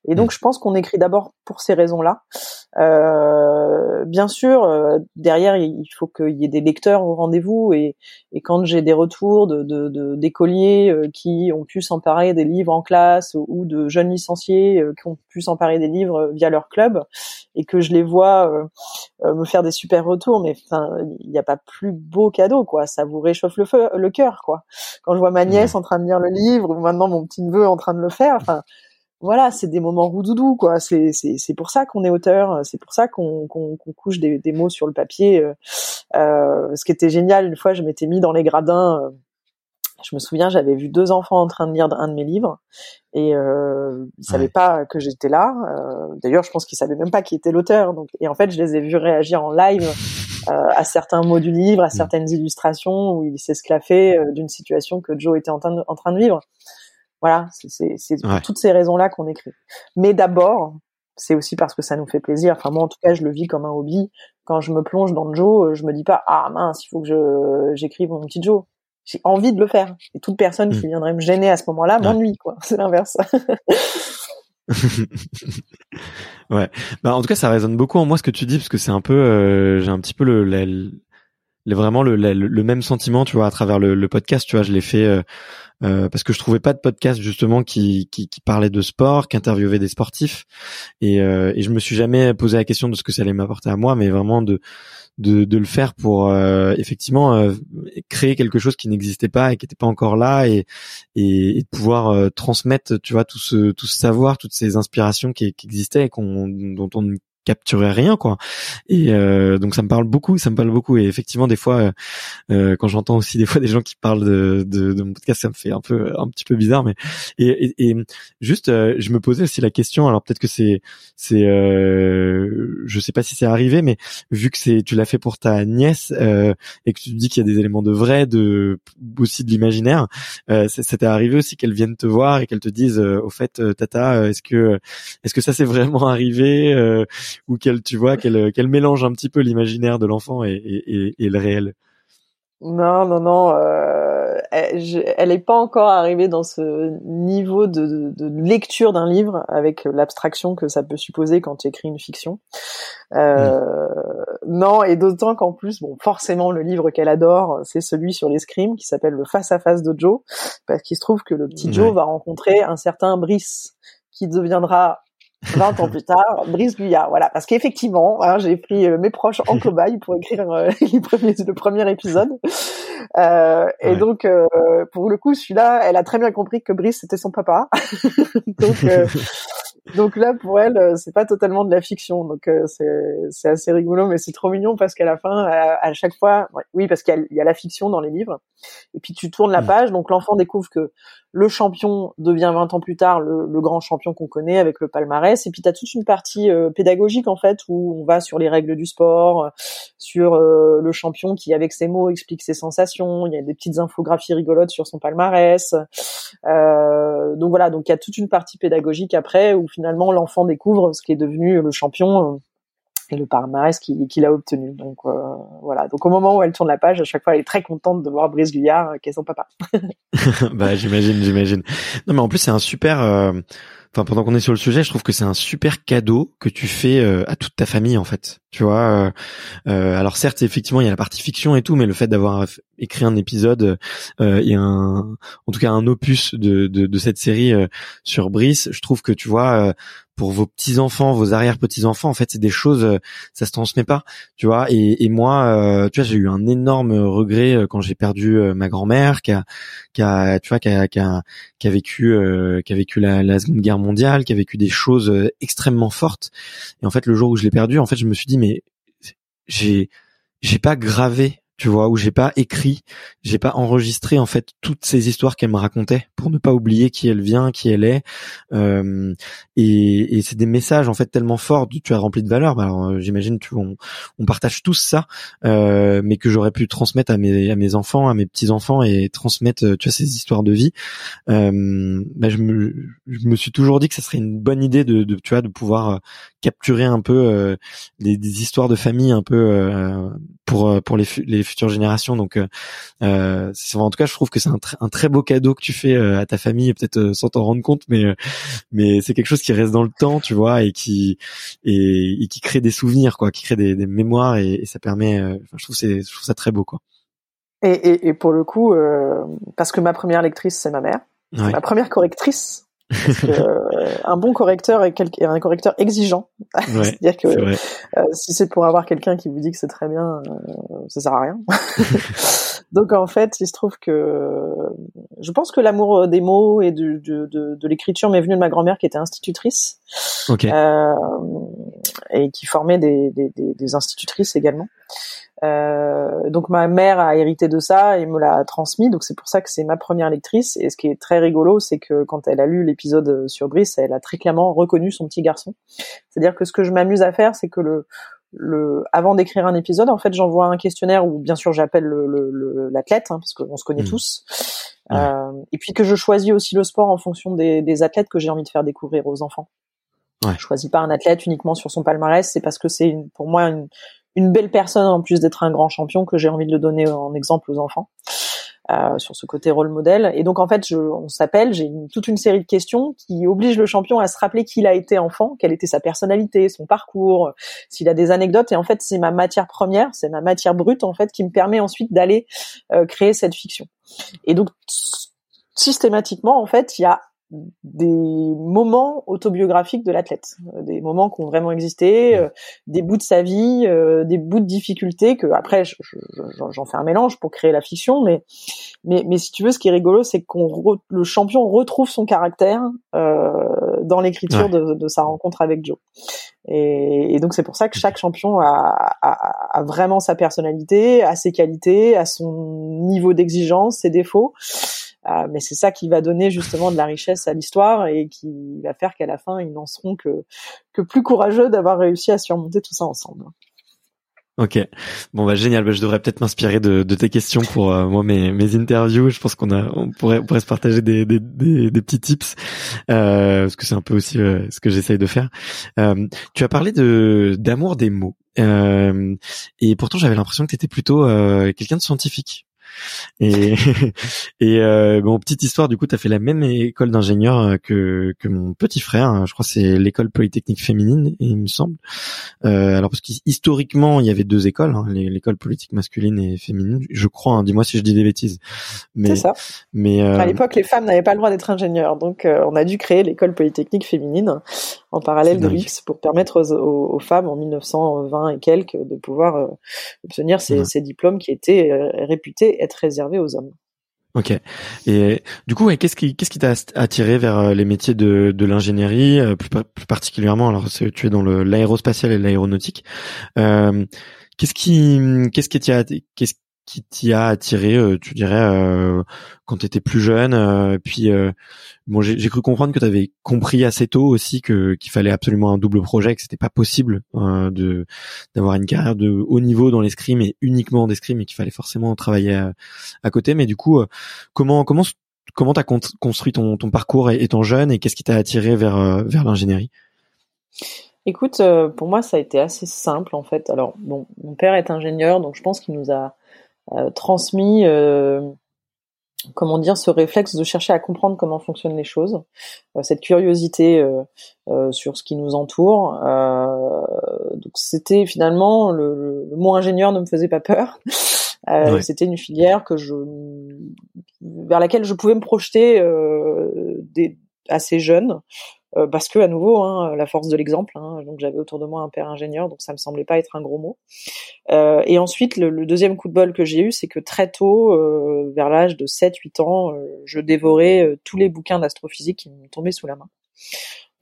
Et donc, mm. je pense qu'on écrit d'abord pour ces raisons-là. Euh, bien sûr, euh, derrière, il faut qu'il y ait des lecteurs au rendez-vous. Et, et quand j'ai des retours de, de, de d'écoliers euh, qui ont pu s'emparer des livres en classe ou de jeunes licenciés qui ont pu s'emparer des livres via leur club, et que je les vois me faire des super retours, mais il n'y a pas plus beau cadeau, quoi. Ça vous réchauffe le feu, le cœur, quoi. Quand je vois ma nièce en train de lire le livre, ou maintenant mon petit neveu en train de le faire, enfin voilà, c'est des moments roudoudou, quoi. C'est c'est pour ça qu'on est auteur, c'est pour ça qu'on qu'on couche des, des mots sur le papier. Euh, euh, ce qui était génial, une fois, je m'étais mis dans les gradins. Je me souviens, j'avais vu deux enfants en train de lire un de mes livres et euh, ils savaient pas que j'étais là. Euh, D'ailleurs, je pense qu'ils savaient même pas qui était l'auteur. Donc, et en fait, je les ai vus réagir en live euh, à certains mots du livre, à mm. certaines illustrations où ils s'esclaffaient euh, d'une situation que Joe était en train de, en train de vivre. Voilà, c'est pour toutes ces raisons-là qu'on écrit. Mais d'abord, c'est aussi parce que ça nous fait plaisir. Enfin moi en tout cas, je le vis comme un hobby. Quand je me plonge dans Joe, je me dis pas ah mince, il faut que j'écrive mon petit Joe. J'ai envie de le faire. Et toute personne qui mm. viendrait me gêner à ce moment-là m'ennuie quoi. C'est l'inverse. ouais. Bah en tout cas, ça résonne beaucoup en moi ce que tu dis parce que c'est un peu euh, j'ai un petit peu le, le, vraiment le, le, même sentiment, tu vois, à travers le, podcast, tu vois, je l'ai fait euh, euh, parce que je trouvais pas de podcast justement qui, qui, qui parlait de sport, qui interviewait des sportifs, et, euh, et je me suis jamais posé la question de ce que ça allait m'apporter à moi, mais vraiment de de, de le faire pour euh, effectivement euh, créer quelque chose qui n'existait pas et qui n'était pas encore là et, et, et de pouvoir transmettre tu vois tout ce tout ce savoir toutes ces inspirations qui, qui existaient et qu'on dont on capturer rien quoi. Et euh, donc ça me parle beaucoup ça me parle beaucoup. Et effectivement des fois euh, euh, quand j'entends aussi des fois des gens qui parlent de, de, de, mon podcast ça me fait un peu un petit peu bizarre mais et, et, et juste je me posais aussi la question alors peut-être que c'est c'est je sais pas si c'est arrivé mais vu que c'est tu l'as fait pour ta nièce et que tu dis qu'il y a des éléments de vrai de aussi de l'imaginaire euh, t'est arrivé aussi qu'elle vienne te voir et qu'elle te dise au fait tata est-ce que est-ce que ça s'est vraiment arrivé ou qu'elle, tu vois, qu'elle, qu'elle mélange un petit peu l'imaginaire de l'enfant et, et, et, le réel. Non, non, non. Euh, elle n'est pas encore arrivée dans ce niveau de, de, lecture d'un livre avec l'abstraction que ça peut supposer quand tu écris une fiction. Euh, mm. Non, et d'autant qu'en plus, bon, forcément, le livre qu'elle adore, c'est celui sur l'escrime qui s'appelle Le face à face de Joe, parce qu'il se trouve que le petit Joe va rencontrer un certain Brice qui deviendra 20 ans plus tard, Brice Guyard, voilà, parce qu'effectivement, hein, j'ai pris euh, mes proches en cobaye pour écrire euh, les premiers, le premier épisode, euh, et donc euh, pour le coup, celui-là, elle a très bien compris que Brice c'était son papa, donc donc là, pour elle, c'est pas totalement de la fiction. Donc euh, c'est assez rigolo, mais c'est trop mignon parce qu'à la fin, à, chaque fois, oui, parce qu'il y, a la fiction dans les livres. Et puis tu tournes la page, donc l'enfant découvre que le champion devient 20 ans plus tard le, grand champion qu'on connaît avec le palmarès. Et puis tu toute une partie euh, pédagogique en fait où on va sur les règles du sport, sur le champion qui avec ses mots explique ses sensations. Il y a des petites infographies rigolotes sur son palmarès. donc voilà, donc il y a toute une partie pédagogique après où finalement l'enfant découvre ce qui est devenu le champion euh, et le palmarès qu'il a obtenu. Donc euh, voilà. Donc au moment où elle tourne la page, à chaque fois, elle est très contente de voir Brice Guyard euh, qui est son papa. bah j'imagine, j'imagine. Non mais en plus c'est un super enfin pendant qu'on est sur le sujet, je trouve que c'est un super cadeau que tu fais euh, à toute ta famille en fait. Tu vois, euh, euh, alors certes effectivement il y a la partie fiction et tout, mais le fait d'avoir écrit un épisode et un, en tout cas un opus de, de, de cette série sur Brice, je trouve que tu vois pour vos petits enfants, vos arrière petits enfants, en fait, c'est des choses, euh, ça se transmet pas, tu vois. Et, et moi, euh, tu vois, j'ai eu un énorme regret euh, quand j'ai perdu ma grand-mère, qui a, qui a, tu vois, qui a, qui a, qui a vécu, qui a vécu la, la, Seconde Guerre mondiale, qui a vécu des choses extrêmement fortes. Et en fait, le jour où je l'ai perdu, en fait, je me suis dit, mais j'ai, j'ai pas gravé tu vois, où j'ai pas écrit, j'ai pas enregistré en fait toutes ces histoires qu'elle me racontait pour ne pas oublier qui elle vient, qui elle est. Euh, et, et c'est des messages en fait tellement forts, tu as rempli de valeur. Bah, alors euh, j'imagine tu on, on, partage tous ça, euh, mais que j'aurais pu transmettre à mes à mes enfants, à mes petits enfants et transmettre euh, tu vois ces histoires de vie. Euh, bah, je me je me suis toujours dit que ça serait une bonne idée de, de tu vois de pouvoir euh, capturer un peu des, des, histoires de famille un peu pour pour les, les futures générations. Donc, euh, euh en tout cas, je trouve que c'est un, un, très beau cadeau que tu fais euh, à ta famille, peut-être euh, sans t'en rendre compte, mais mais c'est quelque chose qui reste dans le temps, tu vois, et qui et, qui crée des souvenirs, quoi, qui crée des, des mémoires, et, ça permet. je trouve c'est je trouve ça très beau, quoi. Et, et, et pour le coup, parce que ma première lectrice, c'est ma mère. Ma première correctrice, euh, un bon correcteur est, un correcteur exigeant. C'est-à-dire que euh, si c'est pour avoir quelqu'un qui vous dit que c'est très bien, euh, ça sert à rien. Donc en fait, il se trouve que je pense que l'amour des mots et de, de, de, l'écriture m'est venu de ma grand-mère qui était institutrice et qui formait des, des, des institutrices également. Euh, donc ma mère a hérité de ça et me l'a transmis, donc c'est pour ça que c'est ma première lectrice. Et ce qui est très rigolo, c'est que quand elle a lu l'épisode sur Brice, elle a très clairement reconnu son petit garçon. C'est-à-dire que ce que je m'amuse à faire, c'est que le, le, avant d'écrire un épisode, en fait, j'envoie un questionnaire où bien sûr j'appelle l'athlète, le, hein, parce qu'on se connaît mmh. tous, euh, et puis que je choisis aussi le sport en fonction des, des athlètes que j'ai envie de faire découvrir aux enfants. Ouais. Je choisis pas un athlète uniquement sur son palmarès, c'est parce que c'est pour moi une, une belle personne en plus d'être un grand champion que j'ai envie de le donner en exemple aux enfants. Euh, sur ce côté rôle modèle. Et donc en fait, je, on s'appelle, j'ai toute une série de questions qui obligent le champion à se rappeler qui il a été enfant, quelle était sa personnalité, son parcours, s'il a des anecdotes. Et en fait, c'est ma matière première, c'est ma matière brute en fait qui me permet ensuite d'aller euh, créer cette fiction. Et donc systématiquement, en fait, il y a des moments autobiographiques de l'athlète, euh, des moments qui ont vraiment existé, euh, des bouts de sa vie, euh, des bouts de difficultés que après j'en fais un mélange pour créer la fiction, mais mais mais si tu veux, ce qui est rigolo, c'est qu'on le champion retrouve son caractère dans l'écriture de, de, sa rencontre avec Joe. Et, et donc c'est pour ça que chaque champion a, a, a, vraiment sa personnalité, a ses qualités, a son niveau d'exigence, ses défauts. Euh, mais c'est ça qui va donner justement de la richesse à l'histoire et qui va faire qu'à la fin, ils n'en seront que, que plus courageux d'avoir réussi à surmonter tout ça ensemble. Ok, bon bah génial. Bah, je devrais peut-être m'inspirer de, de, tes questions pour euh, moi mes, mes interviews. Je pense qu'on a, on pourrait, on pourrait se partager des, des, des, petits tips euh, parce que c'est un peu aussi euh, ce que j'essaye de faire. Euh, tu as parlé de d'amour des mots et pourtant j'avais l'impression que tu étais plutôt quelqu'un de scientifique. Et, et euh, bon, petite histoire, du coup, tu as fait la même école d'ingénieur euh, que, que mon petit frère. Hein. Je crois que c'est l'école polytechnique féminine, il me semble. Euh, alors parce qu'historiquement, il y avait deux écoles, hein, l'école politique masculine et féminine. Je crois. Hein, dis-moi si je dis des bêtises. Mais, c'est ça. Mais euh, à l'époque, les femmes n'avaient pas le droit d'être ingénieurs, donc on a dû créer l'école polytechnique féminine en parallèle de l'UX pour permettre aux, femmes en 1920 et quelques de pouvoir obtenir ces, ces, diplômes qui étaient réputés être réservé aux hommes. Ok. Et du coup, ouais, qu'est-ce qui qu'est-ce qui t'a attiré vers euh, les métiers de, de l'ingénierie, euh, plus, plus, particulièrement? Alors, tu es dans l'aérospatial et l'aéronautique. Euh, qu'est-ce qui qu'est-ce qui t'a qu'est-ce qui t'y a attiré, euh, tu dirais, euh, quand tu étais plus jeune euh, Puis, bon, j'ai cru comprendre que tu avais compris assez tôt aussi que qu'il fallait absolument un double projet, que c'était pas possible de d'avoir une carrière de haut niveau dans l'escrime et uniquement d'escrime, et qu'il fallait forcément travailler à, côté. Mais du coup, comment comment comment t'as construit ton, ton parcours étant jeune et qu'est-ce qui t'a attiré vers vers l'ingénierie? Écoute, pour moi, ça a été assez simple en fait. Alors, bon, mon père est ingénieur, donc je pense qu'il nous a euh, transmis euh, comment dire ce réflexe de chercher à comprendre comment fonctionnent les choses, euh, cette curiosité sur ce qui nous entoure. donc c'était finalement le, le, mot ingénieur ne me faisait pas peur. C'était une filière que je vers laquelle je pouvais me projeter des, assez jeune euh, parce que à nouveau hein, la force de l'exemple. Hein, donc j'avais autour de moi un père ingénieur, donc ça me semblait pas être un gros mot. Euh, et ensuite le, le, deuxième coup de bol que j'ai eu, c'est que très tôt, euh, vers l'âge de 7-8 ans, je dévorais tous les bouquins d'astrophysique qui me tombaient sous la main.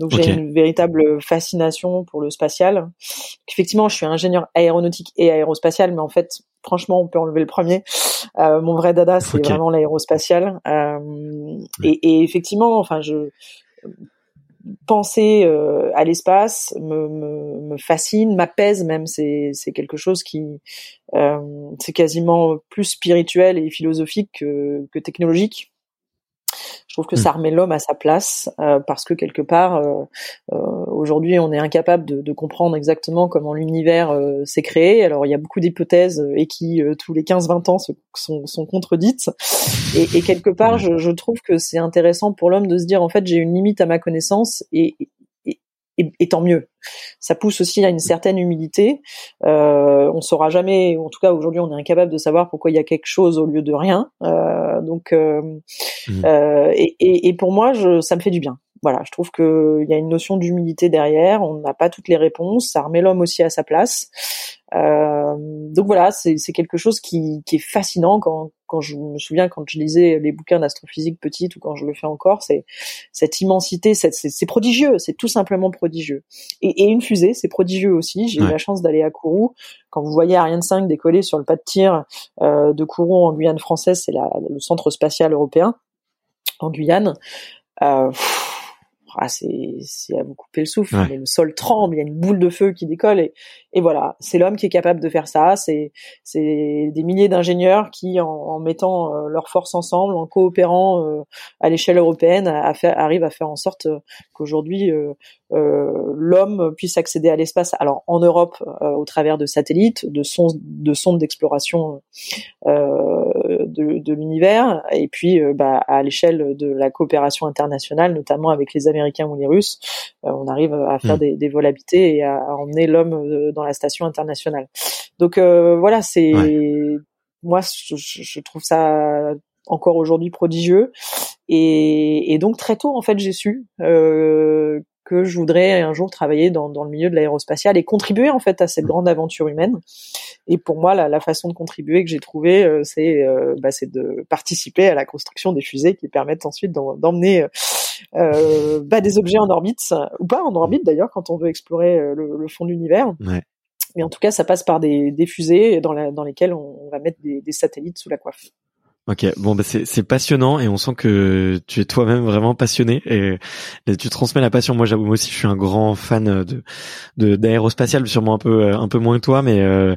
Donc j'ai une véritable fascination pour le spatial. Effectivement, je suis ingénieur aéronautique et aérospatial, mais en fait, franchement, on peut enlever le premier. Euh, mon vrai dada, c'est vraiment l'aérospatial. Euh, et, et, effectivement, enfin, je penser euh, à l'espace me, fascine, m'apaise même. C'est, quelque chose qui euh, c'est quasiment plus spirituel et philosophique que, que technologique. Je trouve que ça hmm. remet l'homme à sa place euh, parce que quelque part, euh, euh, aujourd'hui, on est incapable de, de, comprendre exactement comment l'univers euh, s'est créé. Alors, il y a beaucoup d'hypothèses et qui, tous les 15-20 ans, sont, sont, contredites. Et, et, quelque part, je, je trouve que c'est intéressant pour l'homme de se dire, en fait, j'ai une limite à ma connaissance et, et, tant mieux. Ça pousse aussi à une certaine humilité. Euh, on saura jamais, en tout cas aujourd'hui, on est incapable de savoir pourquoi il y a quelque chose au lieu de rien. Euh, donc, euh, mmh. euh et, et, et, pour moi, je, ça me fait du bien. Voilà, je trouve qu'il y a une notion d'humilité derrière. On n'a pas toutes les réponses. Ça remet l'homme aussi à sa place. Euh, donc voilà, c'est quelque chose qui, qui, est fascinant quand, quand je me souviens quand je lisais les bouquins d'astrophysique petite ou quand je le fais encore, c'est cette immensité, c'est prodigieux, c'est tout simplement prodigieux. Et, et une fusée, c'est prodigieux aussi. J'ai eu la chance d'aller à Kourou. Quand vous voyez Ariane 5 décoller sur le pas de tir euh, de Kourou en Guyane française, c'est le centre spatial européen en Guyane. Euh, ah, c'est à vous couper le souffle. le sol tremble, il y a une boule de feu qui décolle et, et voilà, c'est l'homme qui est capable de faire ça. C'est c'est des milliers d'ingénieurs qui, en, en mettant euh, leurs forces ensemble, en coopérant euh, à l'échelle européenne, à, arrivent à faire en sorte euh, qu'aujourd'hui l'homme puisse accéder à l'espace. Alors en Europe, au travers de satellites, de sondes de sondes d'exploration de, de l'univers, et puis bah, à l'échelle de la coopération internationale, notamment avec les Américains ou les Russes, on arrive à faire hmm. des, vols habités et à, emmener l'homme dans la station internationale. Donc euh, voilà, c'est moi je, trouve ça encore aujourd'hui prodigieux et, donc très tôt en fait j'ai su que je voudrais un jour travailler dans, le milieu de l'aérospatial et contribuer en fait à cette grande aventure humaine. Et pour moi, la, façon de contribuer que j'ai trouvé, c'est bah, de participer à la construction des fusées qui permettent ensuite d'emmener euh, bah, des objets en orbite, ou pas en orbite d'ailleurs, quand on veut explorer euh, le, fond de l'univers. Mais en tout cas, ça passe par des, des fusées dans, la, dans lesquelles on, va mettre des, des, satellites sous la coiffe. Ok, bon bah c'est passionnant et on sent que tu es toi-même vraiment passionné et, tu transmets la passion. Moi, j'avoue, moi aussi, je suis un grand fan de d'aérospatial, sûrement un peu un peu moins que toi, mais euh,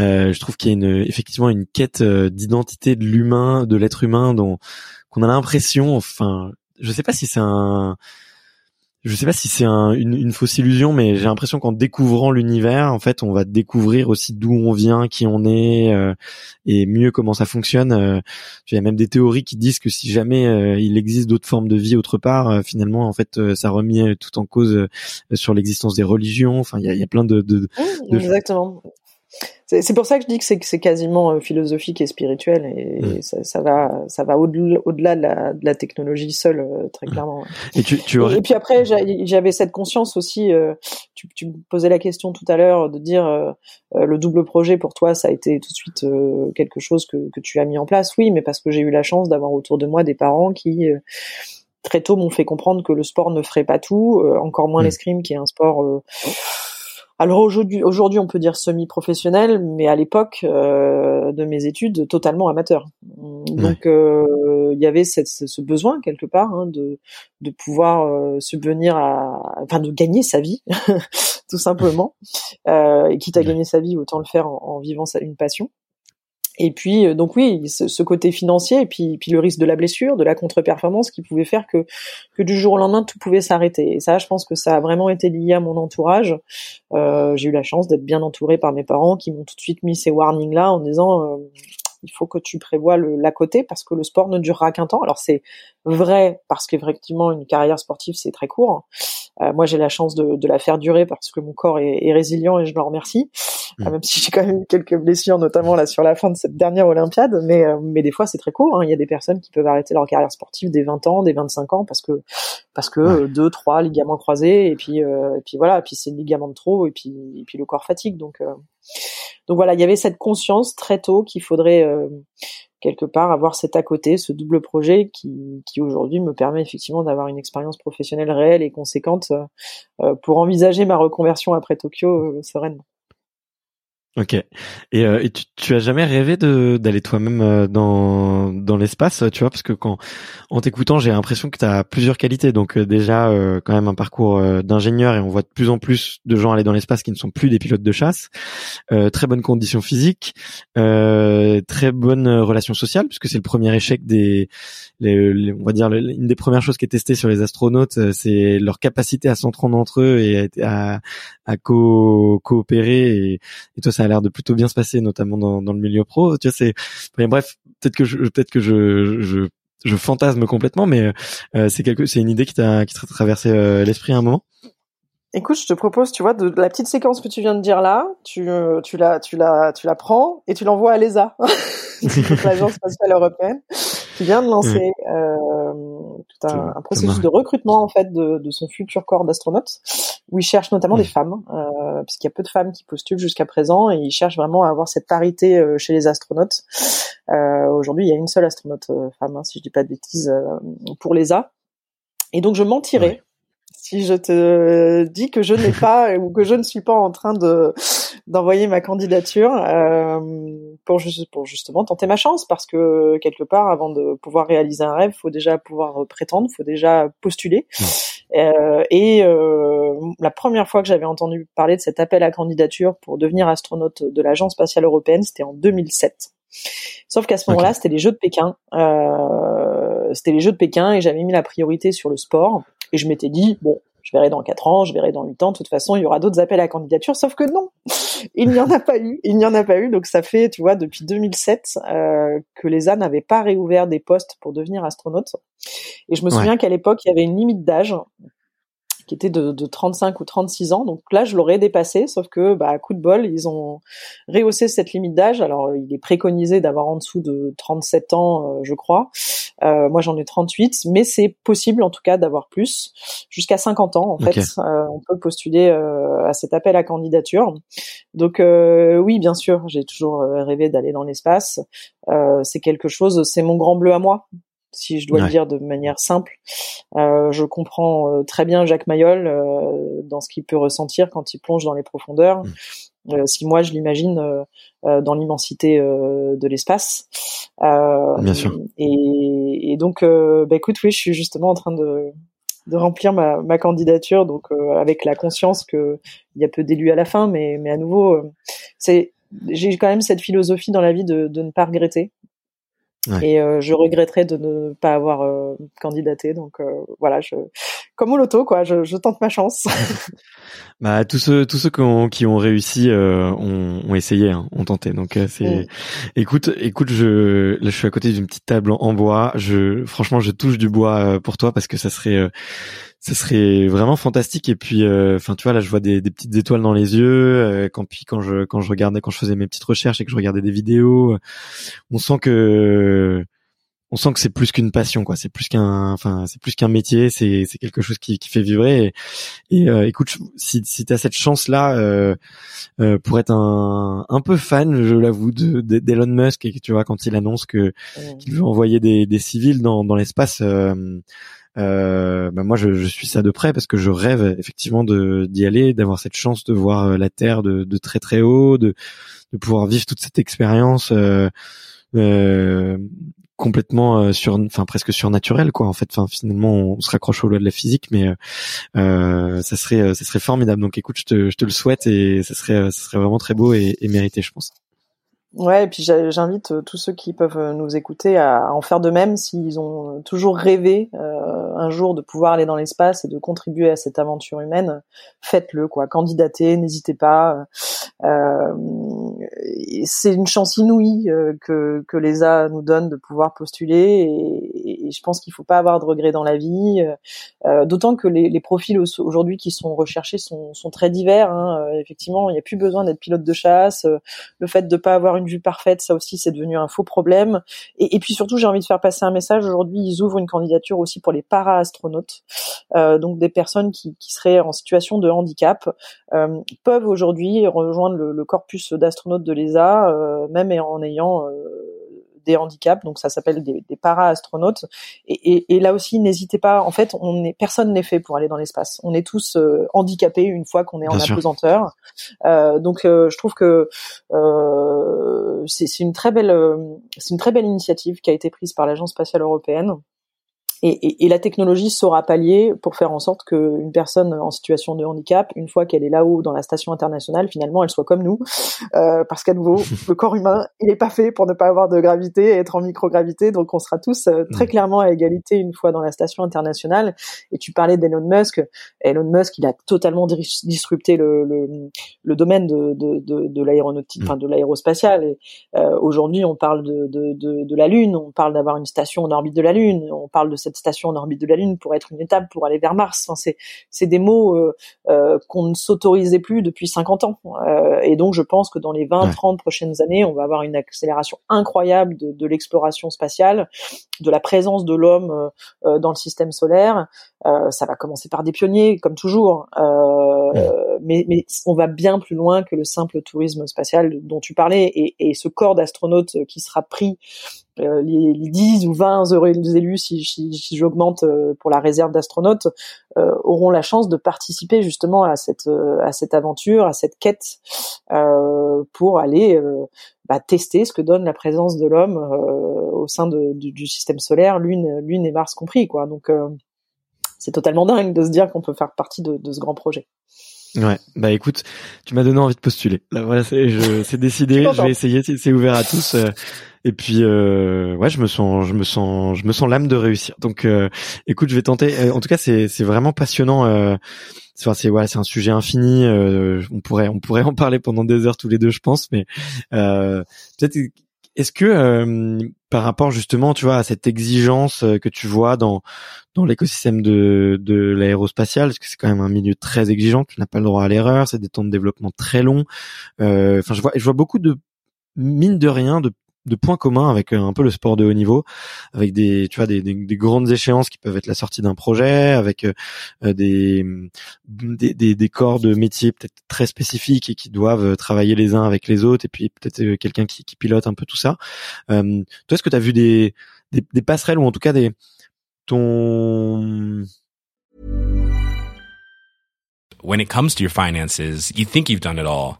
euh, je trouve qu'il y a une effectivement une quête euh, d'identité de l'humain, de l'être humain, dont qu'on a l'impression, enfin, je sais pas si c'est un je sais pas si c'est un, une, une, fausse illusion, mais j'ai l'impression qu'en découvrant l'univers, en fait, on va découvrir aussi d'où on vient, qui on est, euh, et mieux comment ça fonctionne. Euh, il y a même des théories qui disent que si jamais euh, il existe d'autres formes de vie autre part, finalement, en fait, ça remet tout en cause sur l'existence des religions. Enfin, il y a, y a, plein de, de, Exactement c'est pour ça que je dis que c'est quasiment euh, philosophique et spirituel et, mm. ça, ça, va ça va au-delà de la, de la technologie seule euh, très mm. clairement. Et, tu, tu aurais... et, puis après j'avais cette conscience aussi. Euh, tu, tu me posais la question tout à l'heure de dire le double projet pour toi ça a été tout de suite quelque chose que, que tu as mis en place. Oui, mais parce que j'ai eu la chance d'avoir autour de moi des parents qui très tôt m'ont fait comprendre que le sport ne ferait pas tout, encore moins mm. l'escrime qui est un sport alors aujourd'hui, aujourd'hui, on peut dire semi-professionnel, mais à l'époque euh, de mes études, totalement amateur. Donc euh, il y avait cette, ce besoin quelque part hein, de de pouvoir euh, subvenir à, enfin de gagner sa vie, tout simplement. Euh, et quitte à gagner sa vie, autant le faire en, en vivant sa, une passion. Et puis, euh, donc oui, ce, côté financier, et puis, puis le risque de la blessure, de la contre-performance, qui pouvait faire que, du jour au lendemain, tout pouvait s'arrêter. Et ça, je pense que ça a vraiment été lié à mon entourage. Euh, j'ai eu la chance d'être bien entourée par mes parents, qui m'ont tout de suite mis ces warnings-là en disant, euh, il faut que tu prévois l'à côté parce que le sport ne durera qu'un temps. Alors c'est vrai parce qu'effectivement une carrière sportive c'est très court. Euh, moi j'ai la chance de, de, la faire durer parce que mon corps est, est résilient et je le remercie. Mmh. Euh, même si j'ai quand même eu quelques blessures, notamment là sur la fin de cette dernière Olympiade, mais euh, mais des fois c'est très court. Hein. Il y a des personnes qui peuvent arrêter leur carrière sportive des 20 ans, des 25 ans parce que parce que deux, trois ligaments croisés et puis et puis voilà, et puis c'est le ligament de trop et puis et puis le corps fatigue donc donc voilà, il y avait cette conscience très tôt qu'il faudrait euh, quelque part avoir cet à côté, ce double projet qui, aujourd'hui me permet effectivement d'avoir une expérience professionnelle réelle et conséquente euh, pour envisager ma reconversion après Tokyo euh, sereinement. Ok. Et, euh, tu, tu, as jamais rêvé de d'aller toi-même euh, dans dans l'espace, tu vois, parce que quand en t'écoutant, j'ai l'impression que tu as plusieurs qualités. Donc euh, déjà quand même un parcours d'ingénieur et on voit de plus en plus de gens aller dans l'espace qui ne sont plus des pilotes de chasse. très bonne condition physique, très bonne relation sociale, puisque c'est le premier échec des, les, on va dire une des premières choses qui est testée sur les astronautes, c'est leur capacité à s'entendre entre eux et à, à, co coopérer. Et, et toi, ça a l'air de plutôt bien se passer, notamment dans, dans le milieu pro. Tu vois, c'est bref, peut-être que je, peut-être que je, je, je fantasme complètement, mais euh, c'est quelque, c'est une idée qui t'a qui t'a traversé euh, l'esprit à un moment. Écoute, je te propose, tu vois, de, la petite séquence que tu viens de dire là, tu, euh, tu la, tu la, tu la prends et tu l'envoies à l'ESA, l'agence spatiale européenne, qui vient de lancer euh, tout un, un processus de recrutement en fait de, de son futur corps d'astronautes, où il cherche notamment des femmes, euh, parce qu'il y a peu de femmes qui postulent jusqu'à présent, et il cherche vraiment à avoir cette parité euh, chez les astronautes. Euh, Aujourd'hui, il y a une seule astronaute femme, hein, si je dis pas de bêtises, pour l'ESA. Et donc je mentirais si je te dis que je n'ai pas ou que je ne suis pas en train de d'envoyer ma candidature euh, pour, pour justement tenter ma chance parce que quelque part avant de pouvoir réaliser un rêve faut déjà pouvoir prétendre faut déjà postuler. Euh, et euh, la première fois que j'avais entendu parler de cet appel à candidature pour devenir astronaute de l'agence spatiale européenne c'était en 2007 sauf qu'à ce moment-là c'était les Jeux de Pékin. Euh, c'était les Jeux de Pékin et j'avais mis la priorité sur le sport. Et je m'étais dit, bon, je verrai dans 4 ans, je verrai dans 8 ans, de toute façon, il y aura d'autres appels à candidature, sauf que non, il n'y en a pas eu, il n'y en a pas eu, donc ça fait, tu vois, depuis 2007 euh, que l'ESA n'avait pas réouvert des postes pour devenir astronaute. Et je me souviens qu'à l'époque, il y avait une limite d'âge qui était de, de, 35 ou 36 ans. Donc là, je l'aurais dépassé, sauf que, bah, coup de bol, ils ont rehaussé cette limite d'âge. Alors, il est préconisé d'avoir en dessous de 37 ans, euh, je crois. Euh, moi, j'en ai 38, mais c'est possible, en tout cas, d'avoir plus, jusqu'à 50 ans. En fait, euh, on peut postuler à cet appel à candidature. Donc, oui, bien sûr, j'ai toujours rêvé d'aller dans l'espace. c'est quelque chose, c'est mon grand bleu à moi si je dois le dire de manière simple. Euh, je comprends euh, très bien Jacques Mayol euh, dans ce qu'il peut ressentir quand il plonge dans les profondeurs. Mm. si moi je l'imagine dans l'immensité de l'espace. bien sûr. Et, et donc, bah, écoute, oui, je suis justement en train de, de remplir ma, ma candidature, donc avec la conscience que il y a peu d'élus à la fin, mais, mais à nouveau, c'est j'ai quand même cette philosophie dans la vie de, de ne pas regretter. Et euh, je regretterais de ne pas avoir euh, candidaté. Donc euh, voilà, je, comme au loto, quoi, je, je tente ma chance. bah tous ceux tous ceux qui ont, qui ont réussi ont, ont, essayé, hein, ont tenté. Donc c'est, écoute, écoute, je là je suis à côté d'une petite table en, bois. Je franchement je touche du bois pour toi parce que ça serait ce serait vraiment fantastique. Et puis enfin tu vois là je vois des, des, petites étoiles dans les yeux quand puis quand je quand je regardais quand je faisais mes petites recherches et que je regardais des vidéos on sent que on sent que c'est plus qu'une passion quoi. C'est plus qu'un enfin c'est plus qu'un métier. C'est c'est quelque chose qui, qui fait vibrer. Et, et euh, écoute si si tu as cette chance là euh, euh, pour être un un peu fan je l'avoue de d'Elon Musk et tu vois quand il annonce que qu'il veut envoyer des des civils dans dans l'espace euh, euh, bah moi je, suis ça de près parce que je rêve effectivement d'y aller d'avoir cette chance de voir la terre de, très très haut de pouvoir vivre toute cette expérience euh, euh, complètement euh, sur enfin presque surnaturel quoi en fait. Finalement on se raccroche aux lois de la physique mais euh, euh ça serait ça serait formidable. Donc écoute je te, je te le souhaite et ça serait ça serait vraiment très beau et, et mérité je pense Ouais, et puis j'invite tous ceux qui peuvent nous écouter à en faire de même s'ils ont toujours rêvé euh, un jour de pouvoir aller dans l'espace et de contribuer à cette aventure humaine. Faites-le, quoi. Candidatez, n'hésitez pas. Euh, c'est une chance inouïe euh, que, que l'ESA nous donne de pouvoir postuler et, je pense qu'il faut pas avoir de regrets dans la vie, euh, d'autant que les, les profils aujourd'hui qui sont recherchés sont, sont très divers. Hein. Effectivement, il n'y a plus besoin d'être pilote de chasse. Le fait de pas avoir vue parfaite, ça aussi, c'est devenu un faux problème. Et, et puis surtout, j'ai envie de faire passer un message. Aujourd'hui, ils ouvrent une candidature aussi pour les para-astronautes, euh, donc des personnes qui, qui, seraient en situation de handicap euh, peuvent aujourd'hui rejoindre le, le corpus d'astronautes de l'ESA, euh, même en ayant euh, des handicaps, donc ça s'appelle des, des para-astronautes. Et, et, et, là aussi, n'hésitez pas. En fait, on est personne n'est fait pour aller dans l'espace. On est tous euh, handicapés une fois qu'on est en apesanteur. Euh, donc, euh, je trouve que c'est une très belle, c'est une très belle initiative qui a été prise par l'agence spatiale européenne. Et, et, et, la technologie saura pallier pour faire en sorte qu'une personne en situation de handicap, une fois qu'elle est là-haut dans la station internationale, finalement, elle soit comme nous, euh, parce qu'à nouveau, le corps humain, il n'est pas fait pour ne pas avoir de gravité et être en microgravité, donc on sera tous euh, très mm. clairement à égalité une fois dans la station internationale. Et tu parlais d'Elon Musk. Elon Musk, il a totalement disrupté le, le, le domaine de, de, de, de l'aéronautique, mm. enfin de l'aérospatial. Et euh, aujourd'hui, on parle de, de, de, de la Lune, on parle d'avoir une station en orbite de la Lune, on parle de cette cette station en orbite de la Lune pour être une étape pour aller vers Mars. Enfin, c'est c'est des mots euh, euh, qu'on ne s'autorisait plus depuis 50 ans. Euh, et donc je pense que dans les 20-30 prochaines années, on va avoir une accélération incroyable de, de l'exploration spatiale, de la présence de l'homme dans le système solaire. ça va commencer par des pionniers, comme toujours, mais, mais on va bien plus loin que le simple tourisme spatial dont tu parlais. Et, et ce corps d'astronautes qui sera pris les, les, 10 ou 20 heureux élus, si, j'augmente euh, pour la réserve d'astronautes, euh, auront la chance de participer justement à cette aventure, à cette quête, pour aller bah, tester ce que donne la présence de l'homme au sein du, système solaire, Lune, Lune et Mars compris. Donc c'est totalement dingue de se dire qu'on peut faire partie de ce grand projet. Ouais, bah écoute, tu m'as donné envie de postuler. Là voilà, c'est décidé, je vais essayer, c'est ouvert à tous. Et puis euh, ouais, je me sens, je me sens, je me sens l'âme de réussir. Donc euh, écoute, je vais tenter. Euh, en tout cas, c'est c'est vraiment passionnant. Euh, c'est ouais, c'est un sujet infini. Euh, on pourrait on pourrait en parler pendant des heures tous les deux, je pense. Mais euh, peut-être est-ce que par rapport justement, tu vois, à cette exigence que tu vois dans dans l'écosystème de de l'aérospatial, parce que c'est quand même un milieu très exigeant, tu n'as pas le droit à l'erreur, c'est des temps de développement très longs. Enfin, je vois je vois beaucoup de mine de rien de de points communs avec euh, un peu le sport de haut niveau, avec des tu vois des, des, grandes échéances qui peuvent être la sortie d'un projet, avec euh, euh, des, des, des corps de métiers peut-être très spécifiques et qui doivent travailler les uns avec les autres, et puis peut-être quelqu'un qui, qui, pilote un peu tout ça. toi, est-ce que tu as vu des, des, des passerelles ou en tout cas des ton When it comes to your finances, you think you've done it all.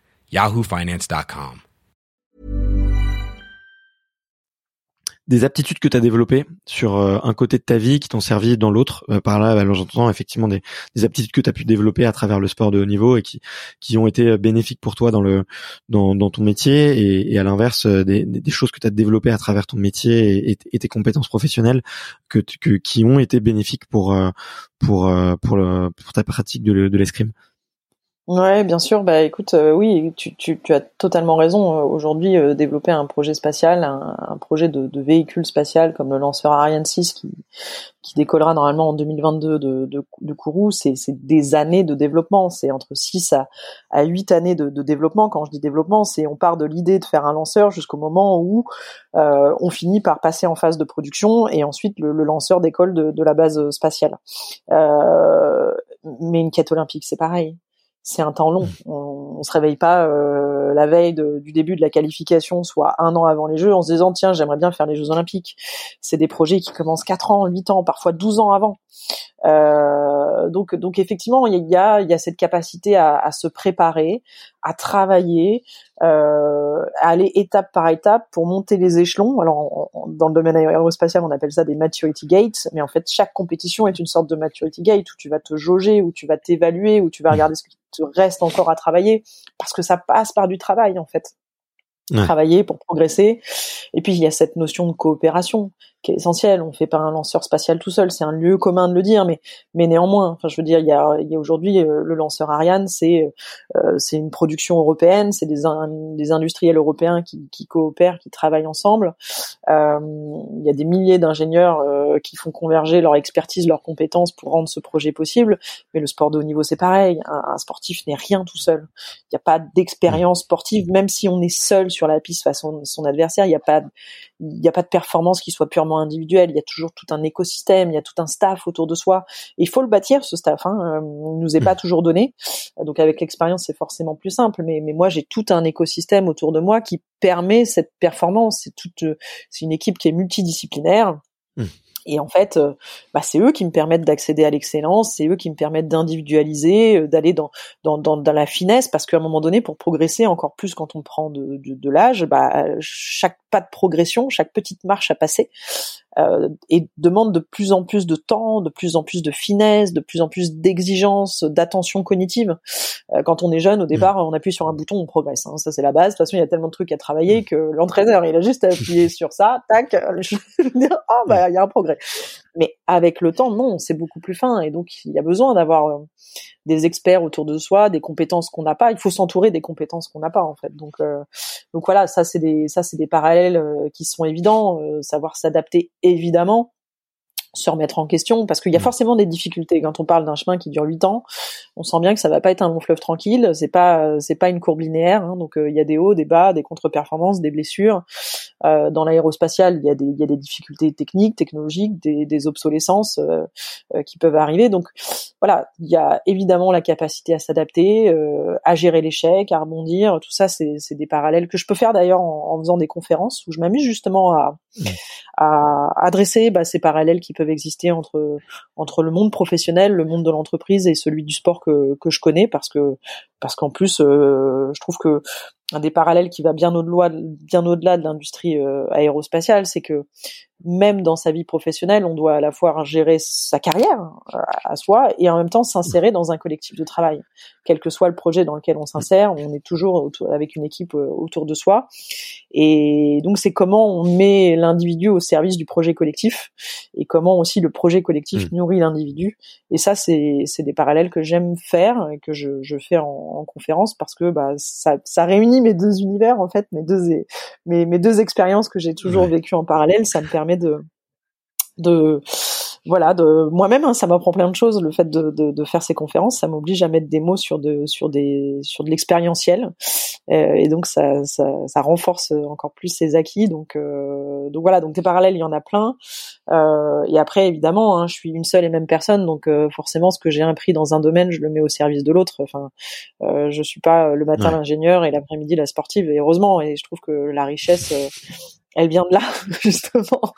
yahoofinance.com. des aptitudes que tu as développées sur euh, un côté de ta vie qui t'ont servi dans l'autre. Euh, par là, bah, j'entends effectivement des, des, aptitudes que tu as pu développer à travers le sport de haut niveau et qui, ont été bénéfiques pour toi dans, ton métier et, à l'inverse, des, choses que tu as développées à travers ton métier et, tes compétences professionnelles qui ont été bénéfiques pour, ta pratique de l'escrime. Ouais, bien sûr. Bah, écoute, euh, oui, tu, tu, tu, as totalement raison. Euh, aujourd'hui, euh, développer un projet spatial, un, un projet de, de, véhicule spatial comme le lanceur Ariane 6 qui, qui décollera normalement en 2022 de, de, de Kourou, c'est des années de développement. C'est entre 6 à, à 8 années de, de développement. Quand je dis développement, c'est on part de l'idée de faire un lanceur jusqu'au moment où euh, on finit par passer en phase de production et ensuite le, le lanceur décolle de, de, la base spatiale. Euh, mais une quête olympique, c'est pareil c'est un temps long. Mmh. On, on se réveille pas euh, la veille du début de la qualification, soit un an avant les Jeux, en se disant tiens j'aimerais bien faire les Jeux Olympiques. C'est des projets qui commencent quatre ans, huit ans, parfois 12 ans avant. Euh, donc, donc effectivement, il y a, y a cette capacité à, à se préparer, à travailler, euh, à aller étape par étape pour monter les échelons. Alors, dans le domaine aérospatial, on appelle ça des maturity gates, mais en fait, chaque compétition est une sorte de maturity gate où tu vas te jauger, où tu vas t'évaluer, où tu vas regarder ce qui te reste encore à travailler, parce que ça passe par du travail en fait travailler pour progresser. Et puis il y a cette notion de coopération qui est essentielle. On fait pas un lanceur spatial tout seul, c'est un lieu commun de le dire, mais mais néanmoins, enfin je veux dire, il y a, il y a aujourd'hui euh, le lanceur Ariane, c'est euh, c'est une production européenne, c'est des des industriels européens qui, qui coopèrent, qui travaillent ensemble. Euh, il y a des milliers d'ingénieurs euh, qui font converger leur expertise, leurs compétences pour rendre ce projet possible. Mais le sport de haut niveau, c'est pareil. Un, sportif n'est rien tout seul. Il n'y a pas d'expérience sportive, même si on est seul sur la piste face à son adversaire. Il n'y a pas il n'y a pas de performance qui soit purement individuelle. Il y a toujours tout un écosystème, il y a tout un staff autour de soi. il faut le bâtir ce staff. Hein. Euh, il nous est pas toujours donné. Donc avec l'expérience, c'est forcément plus simple. Mais, mais moi, j'ai tout un écosystème autour de moi qui permet cette performance. C'est toute, c'est une équipe qui est multidisciplinaire. Mmh. Et en fait, euh, bah, c'est eux qui me permettent d'accéder à l'excellence, c'est eux qui me permettent d'individualiser, euh, d'aller dans, dans, dans, dans, la finesse, parce qu'à un moment donné, pour progresser encore plus quand on prend de, de, de l'âge, bah, chaque pas de progression, chaque petite marche à passer, euh, et demande de plus en plus de temps, de plus en plus de finesse, de plus en plus d'exigence, d'attention cognitive. Euh, quand on est jeune, au départ, on appuie sur un bouton, on progresse. Hein. Ça c'est la base. De toute façon, il y a tellement de trucs à travailler que l'entraîneur, il a juste à appuyer sur ça, tac, je dire, oh bah il y a un progrès. Mais avec le temps, non, c'est beaucoup plus fin, et donc il y a besoin d'avoir euh, des experts autour de soi, des compétences qu'on n'a pas. Il faut s'entourer des compétences qu'on n'a pas en fait. Donc, euh, donc voilà, ça c'est des, ça c'est des parallèles euh, qui sont évidents. Euh, savoir s'adapter évidemment, se remettre en question parce qu'il y a mmh. forcément des difficultés quand on parle d'un chemin qui dure huit ans on sent bien que ça va pas être un long fleuve tranquille c'est pas c'est pas une courbe linéaire hein, donc il y a des hauts des bas des contre-performances des blessures euh, dans l'aérospatial, il y a des il y a des difficultés techniques, technologiques, des, des obsolescences euh, euh, qui peuvent arriver. Donc voilà, il y a évidemment la capacité à s'adapter, à gérer l'échec, à rebondir. Tout ça, c'est des parallèles que je peux faire d'ailleurs en, en, faisant des conférences où je m'amuse justement à. À adresser bah, ces parallèles qui peuvent exister entre entre le monde professionnel, le monde de l'entreprise et celui du sport que que je connais parce que parce qu'en plus, je trouve que un des parallèles qui va bien au-delà bien au-delà de l'industrie euh, aérospatiale, c'est que même dans sa vie professionnelle, on doit à la fois gérer sa carrière euh, à soi et en même temps s'insérer dans un collectif de travail. Quel que soit le projet dans lequel on s'insère, on est toujours avec une équipe euh, autour de soi. Et donc c'est comment on met l'individu au service du projet collectif et comment aussi le projet collectif mmh. nourrit l'individu. Et ça, c'est des parallèles que j'aime faire et que je, je fais en, en, conférence parce que bah, ça, ça réunit mes deux univers en fait, mes deux mes, mes deux expériences que j'ai toujours vécues en parallèle. Ça me permet de de voilà, de moi-même, hein, ça m'apprend plein de choses. Le fait de, de, de faire ces conférences, ça m'oblige à mettre des mots sur de sur des sur de l'expérientiel, euh, et donc ça, ça, ça renforce encore plus ses acquis. Donc euh, donc voilà, donc des parallèles, il y en a plein. Euh, et après, évidemment, hein, je suis une seule et même personne, donc euh, forcément, ce que j'ai appris dans un domaine, je le mets au service de l'autre. Enfin, euh, je suis pas le matin l'ingénieur et l'après-midi la sportive. Et heureusement, et je trouve que la richesse elle vient de là justement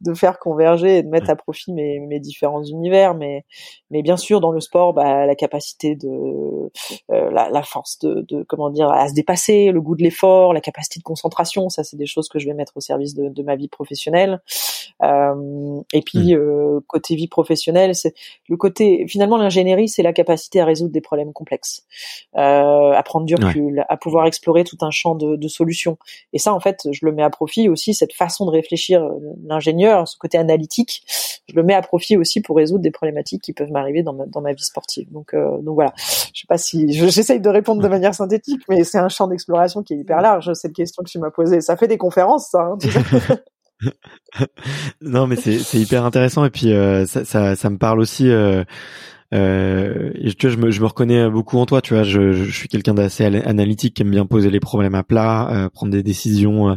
de faire converger et de mettre à profit mes, mes différents univers. Mais mais bien sûr dans le sport bah, la capacité de euh, la, la, force de, de, comment dire à se dépasser le goût de l'effort la capacité de concentration ça c'est des choses que je vais mettre au service de, de ma vie professionnelle. Euh, et puis mmh. euh, côté vie professionnelle c'est le côté finalement l'ingénierie c'est la capacité à résoudre des problèmes complexes euh, à prendre du recul à pouvoir explorer tout un champ de, de solutions. Et ça en fait je le mets à profit aussi cette façon de réfléchir, euh, l'ingénieur, ce côté analytique, je le mets à profit aussi pour résoudre des problématiques qui peuvent m'arriver dans ma, dans ma vie sportive. Donc, euh, donc voilà. Je sais pas si j'essaye de répondre de manière synthétique, mais c'est un champ d'exploration qui est hyper large. Cette question que tu m'as posée, ça fait des conférences, ça. Hein, non, mais c'est hyper intéressant et puis euh, ça, ça, ça, me parle aussi. Euh, euh, tu vois, je me, je me reconnais beaucoup en toi. Tu vois, je, je suis quelqu'un d'assez analytique qui aime bien poser les problèmes à plat, euh, prendre des décisions euh,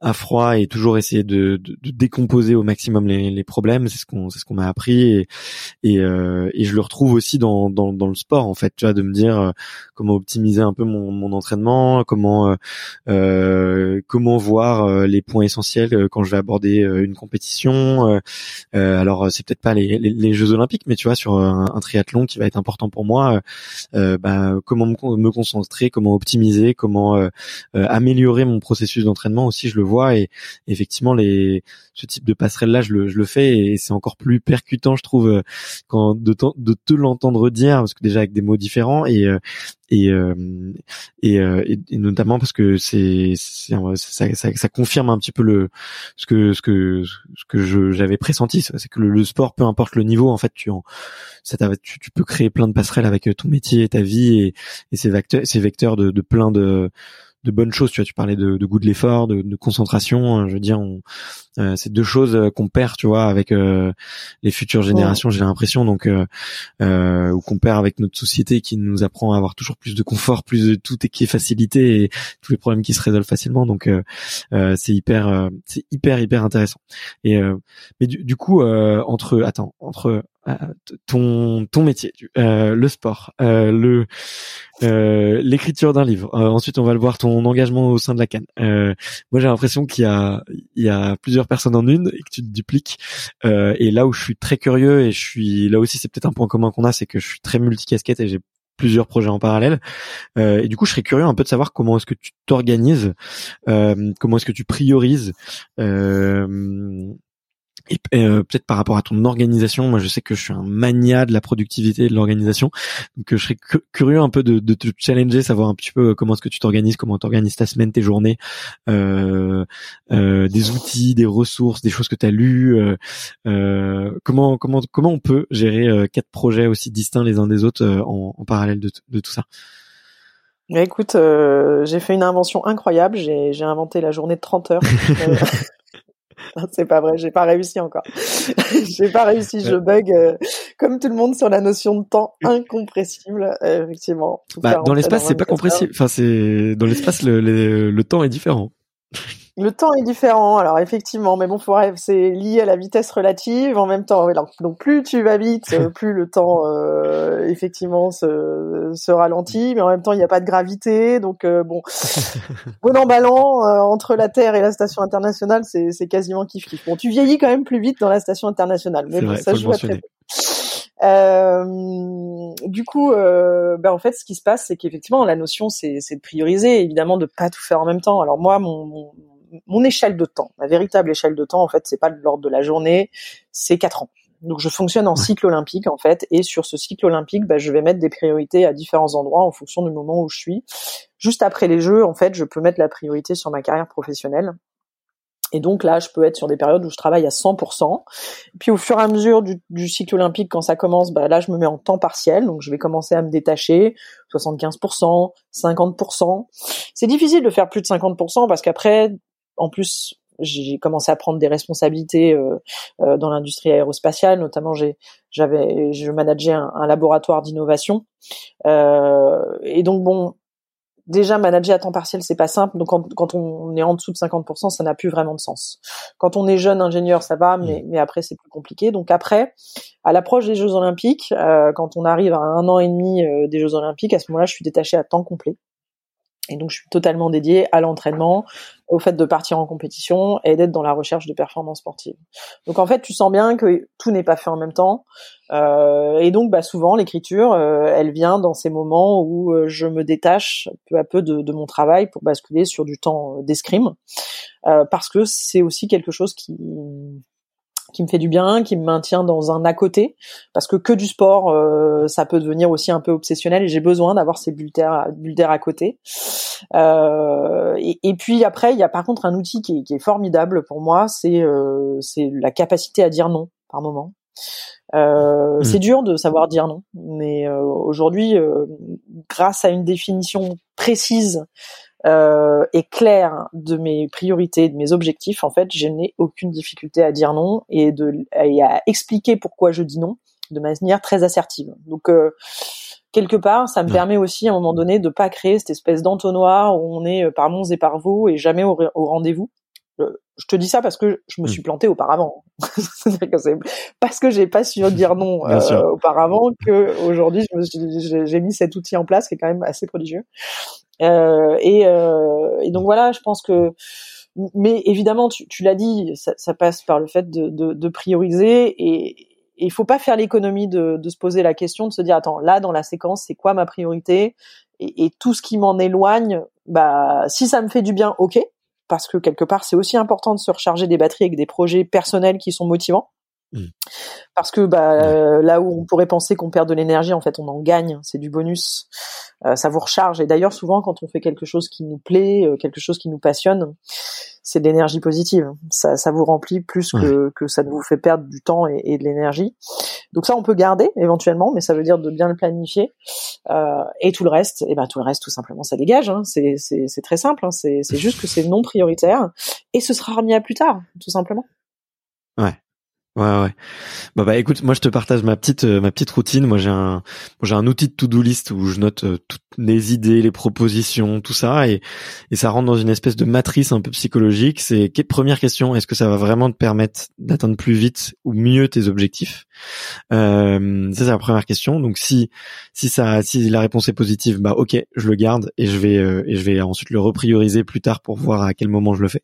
à froid et toujours essayer de, de, de décomposer au maximum les, les problèmes. C'est ce qu'on ce qu'on m'a appris et et, euh, et, je le retrouve aussi dans, dans, dans le sport en fait. Tu vois, de me dire euh, comment optimiser un peu mon, entraînement, comment euh, euh comment voir les points essentiels quand je vais aborder une compétition. alors c'est peut-être pas les, Jeux Olympiques, mais tu vois sur un, triathlon qui va être important pour moi, bah, comment me, concentrer, comment optimiser, comment améliorer mon processus d'entraînement aussi. Je le vois et effectivement les ce type de passerelle là je le, je le fais et c'est encore plus percutant je trouve euh, quand de, de te l'entendre dire parce que déjà avec des mots différents et euh, et, euh, et, et, notamment parce que c'est ça, ça, ça, confirme un petit peu le ce que ce que ce que j'avais pressenti. C'est que le, sport peu importe le niveau en fait tu en ça tu, tu peux créer plein de passerelles avec ton métier et ta vie et, et ces vecteurs ces vecteurs de, de plein de de bonnes choses. Tu vois, tu parlais de, de goût de l'effort, de, de, concentration. Hein, je veux dire, on, euh, c'est deux choses euh, qu'on perd, tu vois, avec euh, les futures générations. J'ai l'impression, donc, euh, ou qu'on perd avec notre société qui nous apprend à avoir toujours plus de confort, plus de tout qui est facilité et tous les problèmes qui se résolvent facilement. Donc, c'est hyper, c'est hyper hyper intéressant. Et mais du, du coup, entre, attends, entre ton ton métier, euh, le sport, euh, le euh, l'écriture d'un livre. ensuite, on va le voir ton engagement au sein de la Cannes. moi, j'ai l'impression qu'il y a il y a plusieurs personnes en une et que tu te dupliques. et là où je suis très curieux et je suis là aussi, c'est peut-être un point commun qu'on a, c'est que je suis très multicasquette et j'ai plusieurs projets en parallèle. et du coup, je serais curieux un peu de savoir comment est-ce que tu t'organises, comment est-ce que tu priorises. Euh, et, euh, peut-être par rapport à ton organisation, moi je sais que je suis un mania de la productivité et de l'organisation, donc euh, je serais curieux un peu de, de, te challenger, savoir un petit peu euh, comment est-ce que tu t'organises, comment t'organises ta semaine, tes journées, euh, euh, des outils, des ressources, des choses que tu as lues, comment comment comment on peut gérer quatre projets aussi distincts les uns des autres en, en, parallèle de, de tout ça? Bah, écoute, j'ai fait une invention incroyable. J'ai inventé la journée de 30 heures. c'est pas vrai, j'ai pas réussi encore. j'ai pas réussi, je bug euh, comme tout le monde sur la notion de temps incompressible. Euh, effectivement. Bah, dans l'espace, c'est pas compressible. Enfin, c'est dans l'espace, le, le, temps est différent. Le temps est différent, alors effectivement, mais bon, c'est lié à la vitesse relative en même temps. Donc plus tu vas vite, plus le temps euh, effectivement se, se, ralentit, mais en même temps il n'y a pas de gravité, donc euh, bon, bon emballant euh, entre la Terre et la station internationale, c'est quasiment kiff kiff. Bon, tu vieillis quand même plus vite dans la station internationale, mais bon, ça joue à très peu. Euh, du coup, euh, ben en fait, ce qui se passe, c'est qu'effectivement, la notion, c'est de prioriser, évidemment, de pas tout faire en même temps. Alors moi, mon, mon, mon échelle de temps, ma véritable échelle de temps, en fait, c'est pas de l'ordre de la journée, c'est quatre ans. Donc je fonctionne en cycle olympique en fait, et sur ce cycle olympique, bah, je vais mettre des priorités à différents endroits en fonction du moment où je suis. Juste après les Jeux, en fait, je peux mettre la priorité sur ma carrière professionnelle. Et donc là, je peux être sur des périodes où je travaille à 100%. puis au fur et à mesure du, du, cycle olympique, quand ça commence, bah là, je me mets en temps partiel. Donc je vais commencer à me détacher, 75%, 50%. C'est difficile de faire plus de 50% parce qu'après, en plus, j'ai commencé à prendre des responsabilités euh, euh, dans l'industrie aérospatiale, notamment j'ai j'avais je manageais un, un laboratoire d'innovation. Euh, et donc bon déjà manager à temps partiel c'est pas simple. Donc quand, quand, on est en dessous de 50% ça n'a plus vraiment de sens. Quand on est jeune ingénieur ça va mais, mmh. mais après c'est plus compliqué. Donc après à l'approche des Jeux Olympiques euh, quand on arrive à un an et demi des Jeux Olympiques à ce moment-là je suis détachée à temps complet Et donc, je suis totalement dédiée à l'entraînement, au fait de partir en compétition et d'être dans la recherche de performances sportives. Donc, en fait, tu sens bien que tout n'est pas fait en même temps. Euh, et donc, bah, souvent, l'écriture, euh, elle vient dans ces moments où euh, je me détache peu à peu de, de, mon travail pour basculer sur du temps d'escrime, parce que c'est aussi quelque chose qui qui me fait du bien, qui me maintient dans un à côté, parce que que du sport, euh, ça peut devenir aussi un peu obsessionnel et j'ai besoin d'avoir ces bulles d'air, à côté. Euh, et, et, puis après, il y a par contre un outil qui est, qui est formidable pour moi, c'est euh, c'est la capacité à dire non par moment. Euh, mmh. C'est dur de savoir dire non, mais euh, aujourd'hui, euh, grâce à une définition précise euh, et clair de mes priorités, de mes objectifs, en fait, je n'ai aucune difficulté à dire non et, de, et à expliquer pourquoi je dis non de manière très assertive. Donc euh, quelque part, ça me permet aussi à un moment donné de pas créer cette espèce d'entonnoir où on est euh, par monts et par vous et jamais au, rendez-vous. Je te dis ça parce que je me suis planté auparavant. parce que j'ai pas su dire non auparavant que aujourd'hui j'ai mis cet outil en place qui est quand même assez prodigieux. Euh, et, euh, et, donc voilà, je pense que, mais évidemment, tu, tu l'as dit, ça, ça, passe par le fait de, de, de prioriser et il faut pas faire l'économie de, de, se poser la question de se dire attends là dans la séquence c'est quoi ma priorité? Et, et tout ce qui m'en éloigne bah si ça me fait du bien ok parce que quelque part c'est aussi important de se recharger des batteries avec des projets personnels qui sont motivants. Parce que bah, euh, là où on pourrait penser qu'on perd de l'énergie, en fait, on en gagne. C'est du bonus. Euh, ça vous recharge. Et d'ailleurs, souvent, quand on fait quelque chose qui nous plaît, euh, quelque chose qui nous passionne, c'est de l'énergie positive. Ça, ça vous remplit plus que, que ça ne vous fait perdre du temps et, et de l'énergie. Donc ça, on peut garder éventuellement, mais ça veut dire de bien le planifier. et tout le reste, et eh ben tout le reste, tout simplement, ça dégage. Hein. C'est très simple. Hein. C'est juste que c'est non prioritaire et ce sera remis à plus tard, tout simplement. Ouais. Ouais ouais. Bah bah écoute, moi je te partage ma petite euh, ma petite routine. Moi j'ai un j'ai un outil de to-do list où je note euh, toutes les idées, les propositions, tout ça et et ça rentre dans une espèce de matrice un peu psychologique. C'est première question, est-ce que ça va vraiment te permettre d'atteindre plus vite ou mieux tes objectifs? Euh, Ça c'est la première question. Donc si si ça si la réponse est positive, bah OK, je le garde et je vais euh, et je vais ensuite le reprioriser plus tard pour voir à quel moment je le fais.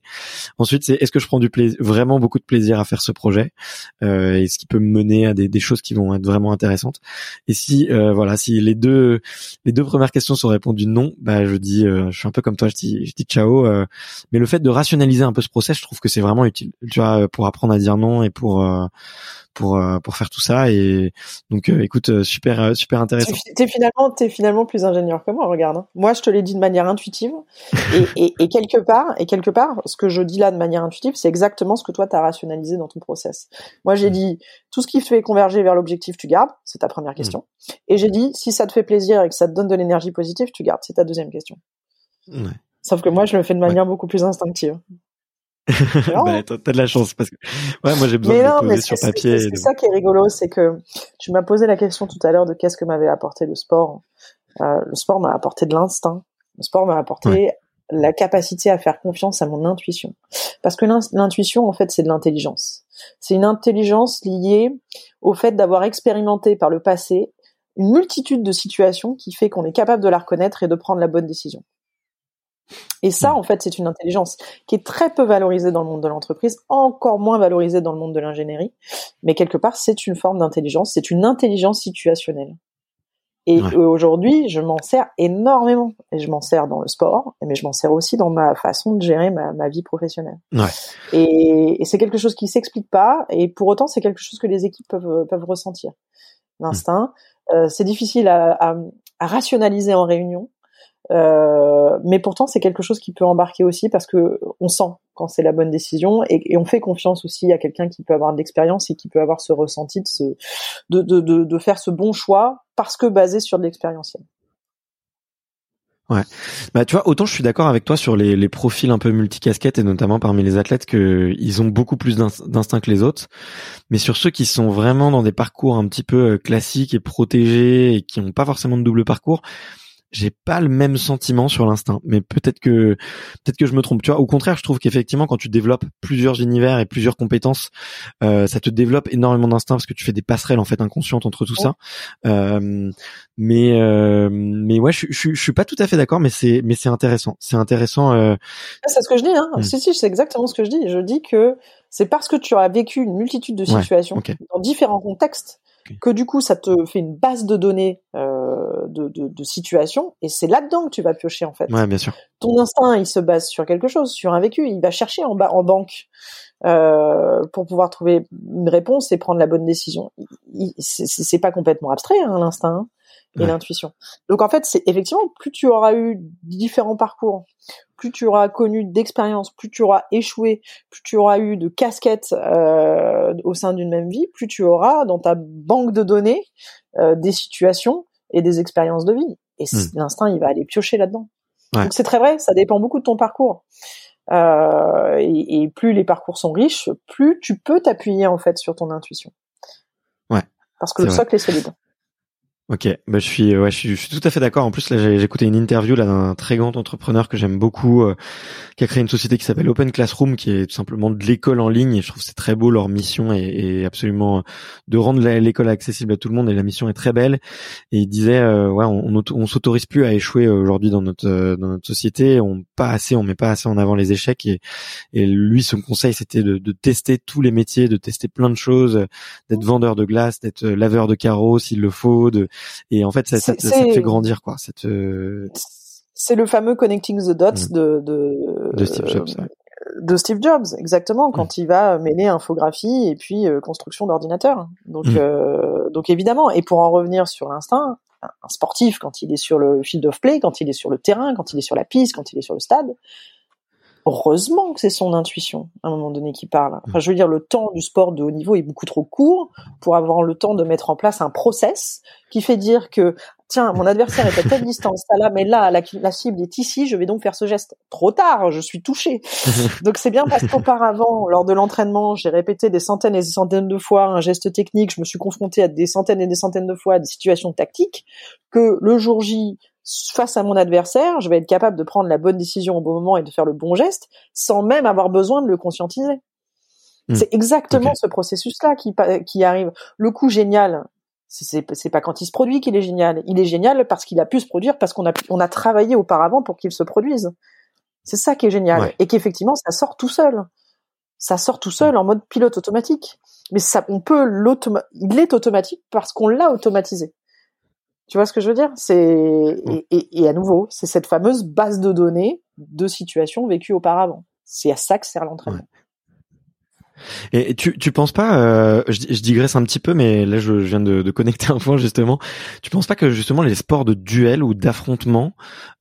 Ensuite, c'est est-ce que je prends du plaisir vraiment beaucoup de plaisir à faire ce projet? Et ce qui peut me mener à des, des, choses qui vont être vraiment intéressantes. Et si euh, voilà, si les deux les deux premières questions sont répondues non, bah je dis euh, je suis un peu comme toi, je dis je dis ciao. mais le fait de rationaliser un peu ce process, je trouve que c'est vraiment utile. Tu vois, pour apprendre à dire non et pour pour euh, pour faire tout ça et donc euh, écoute euh, super super intéressant. T'es finalement t'es finalement plus ingénieur que moi regarde. Hein. Moi je te l'ai dit de manière intuitive et, et, et, quelque part et quelque part ce que je dis là de manière intuitive c'est exactement ce que toi t'as rationalisé dans ton process. Moi j'ai mmh. dit tout ce qui te fait converger vers l'objectif tu gardes c'est ta première question mmh. et j'ai dit si ça te fait plaisir et que ça te donne de l'énergie positive tu gardes c'est ta deuxième question. Ouais. Sauf que moi je le fais de manière beaucoup plus instinctive. bah, t'as de la chance parce que ouais, moi j'ai besoin de le poser sur papier. C'est ça qui est rigolo, c'est que tu m'as posé la question tout à l'heure de qu'est-ce que m'avait apporté le sport. Euh, le sport m'a apporté de l'instinct. Le sport m'a apporté la capacité à faire confiance à mon intuition. Parce que l'intuition, en fait, c'est de l'intelligence. C'est une intelligence liée au fait d'avoir expérimenté par le passé une multitude de situations qui fait qu'on est capable de la reconnaître et de prendre la bonne décision. Et ça, mm. en fait, c'est une intelligence qui est très peu valorisée dans le monde de l'entreprise, encore moins valorisée dans le monde de l'ingénierie. Mais quelque part, c'est une forme d'intelligence, c'est une intelligence situationnelle. Et aujourd'hui, je m'en sers énormément. Et je m'en sers dans le sport, mais je m'en sers aussi dans ma façon de gérer ma, vie professionnelle. Ouais. Et, c'est quelque chose qui s'explique pas, et pour autant, c'est quelque chose que les équipes peuvent, peuvent ressentir. L'instinct, euh, c'est difficile à, à rationaliser en réunion, euh, mais pourtant, c'est quelque chose qui peut embarquer aussi parce que on sent quand c'est la bonne décision et, on fait confiance aussi à quelqu'un qui peut avoir de l'expérience et qui peut avoir ce ressenti de, ce, de, de, de, faire ce bon choix parce que basé sur de l'expérientiel. Ouais. Bah tu vois, autant je suis d'accord avec toi sur les, les profils un peu multicasquettes et notamment parmi les athlètes que ils ont beaucoup plus d'instinct que les autres. Mais sur ceux qui sont vraiment dans des parcours un petit peu euh, classiques et protégés et qui n'ont pas forcément de double parcours, j'ai pas le même sentiment sur l'instinct, mais peut-être que peut-être que je me trompe. Tu vois, au contraire, je trouve qu'effectivement, quand tu développes plusieurs univers et plusieurs compétences, euh, ça te développe énormément d'instinct parce que tu fais des passerelles en fait inconscientes entre tout ça. Euh, mais euh, mais ouais, je, je, je suis pas tout à fait d'accord, mais c'est mais c'est intéressant. C'est intéressant. Euh... C'est ce que je dis. Hein. Hmm. Si si, c'est exactement ce que je dis. Je dis que c'est parce que tu as vécu une multitude de situations dans différents contextes que du coup ça te fait une base de données euh, de, de, de situations et c'est là-dedans que tu vas piocher en fait. Ouais, bien sûr. Ton instinct il se base sur quelque chose, sur un vécu, il va chercher en, bas, en banque euh, pour pouvoir trouver une réponse et prendre la bonne décision. C'est pas complètement abstrait hein, l'instinct. Hein et l'intuition. Donc en fait, c'est effectivement plus tu auras eu différents parcours, plus tu auras connu d'expériences, plus tu auras échoué, plus tu auras eu de casquettes euh, au sein d'une même vie, plus tu auras dans ta banque de données euh, des situations et des expériences de vie. Et hmm. l'instinct, il va aller piocher là-dedans. Donc c'est très vrai, ça dépend beaucoup de ton parcours. Euh, et, et, plus les parcours sont riches, plus tu peux t'appuyer en fait sur ton intuition. Ouais. Parce que le socle est solide. Ok, bah je suis, ouais, je suis, je suis tout à fait d'accord. En plus, là, j'ai écouté une interview là d'un très grand entrepreneur que j'aime beaucoup, euh, qui a créé une société qui s'appelle Open Classroom, qui est tout simplement de l'école en ligne. Et je trouve c'est très beau leur mission est, absolument de rendre l'école accessible à tout le monde. Et la mission est très belle. Et il disait, euh, ouais, on, on, s'autorise plus à échouer aujourd'hui dans notre euh, dans notre société. On pas assez, on met pas assez en avant les échecs. Et, et lui, son conseil, c'était de, de tester tous les métiers, de tester plein de choses, d'être vendeur de glace, d'être laveur de carreaux s'il le faut, de et en fait ça, ça, te fait grandir quoi cette c'est le fameux connecting the dots mm. de, de, de Steve Jobs de Steve Jobs exactement quand mm. il va mêler infographie et puis euh, construction d'ordinateur donc mm. euh, donc évidemment et pour en revenir sur l'instinct un sportif quand il est sur le field of play quand il est sur le terrain quand il est sur la piste quand il est sur le stade heureusement que c'est son intuition à un moment donné qui parle. Enfin, je veux dire, le temps du sport de haut niveau est beaucoup trop court pour avoir le temps de mettre en place un process qui fait dire que tiens, mon adversaire est à telle distance, là, mais là, la, la, cible est ici, je vais donc faire ce geste. Trop tard, je suis touché. donc c'est bien parce qu'auparavant, lors de l'entraînement, j'ai répété des centaines et des centaines de fois un geste technique, je me suis confronté à des centaines et des centaines de fois à des situations tactiques, que le jour J, face à mon adversaire, je vais être capable de prendre la bonne décision au bon moment et de faire le bon geste sans même avoir besoin de le conscientiser. Hmm. C'est exactement ce processus-là qui, qui arrive. Le coup génial, c'est pas quand il se produit qu'il est génial. Il est génial parce qu'il a pu se produire, parce qu'on a, on a travaillé auparavant pour qu'il se produise. C'est ça qui est génial. Et qu'effectivement, ça sort tout seul. Ça sort tout seul en mode pilote automatique. Mais ça, on peut l'automa, il est automatique parce qu'on l'a automatisé. Tu vois ce que je veux dire? C'est et, à nouveau, c'est cette fameuse base de données de situations vécues auparavant. C'est à ça que sert l'entraînement. Et tu tu penses pas euh, je, digresse un petit peu mais là je, viens de, connecter un point justement. Tu penses pas que justement les sports de duel ou d'affrontement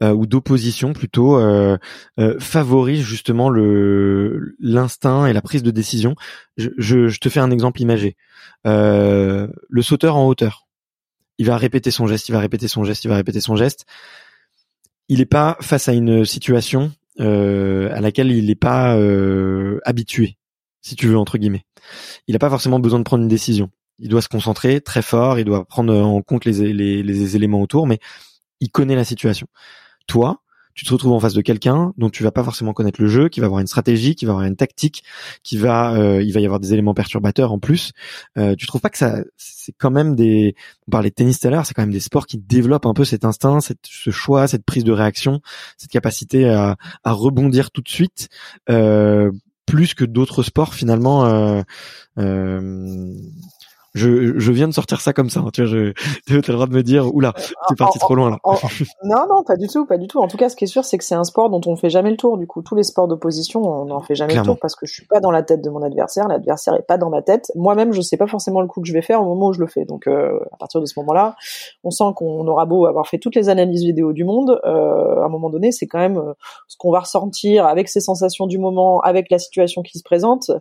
euh, ou d'opposition plutôt euh, favorisent justement le l'instinct et la prise de décision? Je, je, te fais un exemple imagé. le sauteur en hauteur il va répéter son geste, il va répéter son geste, il va répéter son geste. Il n'est pas face à une situation euh, à laquelle il n'est pas euh, habitué, si tu veux entre guillemets. Il n'a pas forcément besoin de prendre une décision. Il doit se concentrer très fort, il doit prendre en compte les, les éléments autour, mais il connaît la situation. Toi, tu te retrouves en face de quelqu'un dont tu vas pas forcément connaître le jeu, qui va avoir une stratégie, qui va avoir une tactique, qui va, euh, il va y avoir des éléments perturbateurs en plus. Euh, tu trouves pas que ça, c'est quand même des, on parlait de tennis tout à l'heure, c'est quand même des sports qui développent un peu cet instinct, cette, ce choix, cette prise de réaction, cette capacité à, à rebondir tout de suite. Euh, plus que d'autres sports finalement euh, euh, je, je viens de sortir ça comme ça. Hein, tu vois, je, tu as le droit de me dire, oula, t'es parti trop loin là. non, non, pas du tout, pas du tout. En tout cas, ce qui est sûr, c'est que c'est un sport dont on fait jamais le tour. Du coup, tous les sports d'opposition, on n'en fait jamais le tour parce que je suis pas dans la tête de mon adversaire. L'adversaire est pas dans ma tête. Moi-même, je sais pas forcément le coup que je vais faire au moment où je le fais. Donc, euh, à partir de ce moment-là, on sent qu'on aura beau avoir fait toutes les analyses vidéo du monde, euh, à un moment donné, c'est quand même euh, ce qu'on va ressentir avec ses sensations du moment, avec la situation qui se présente.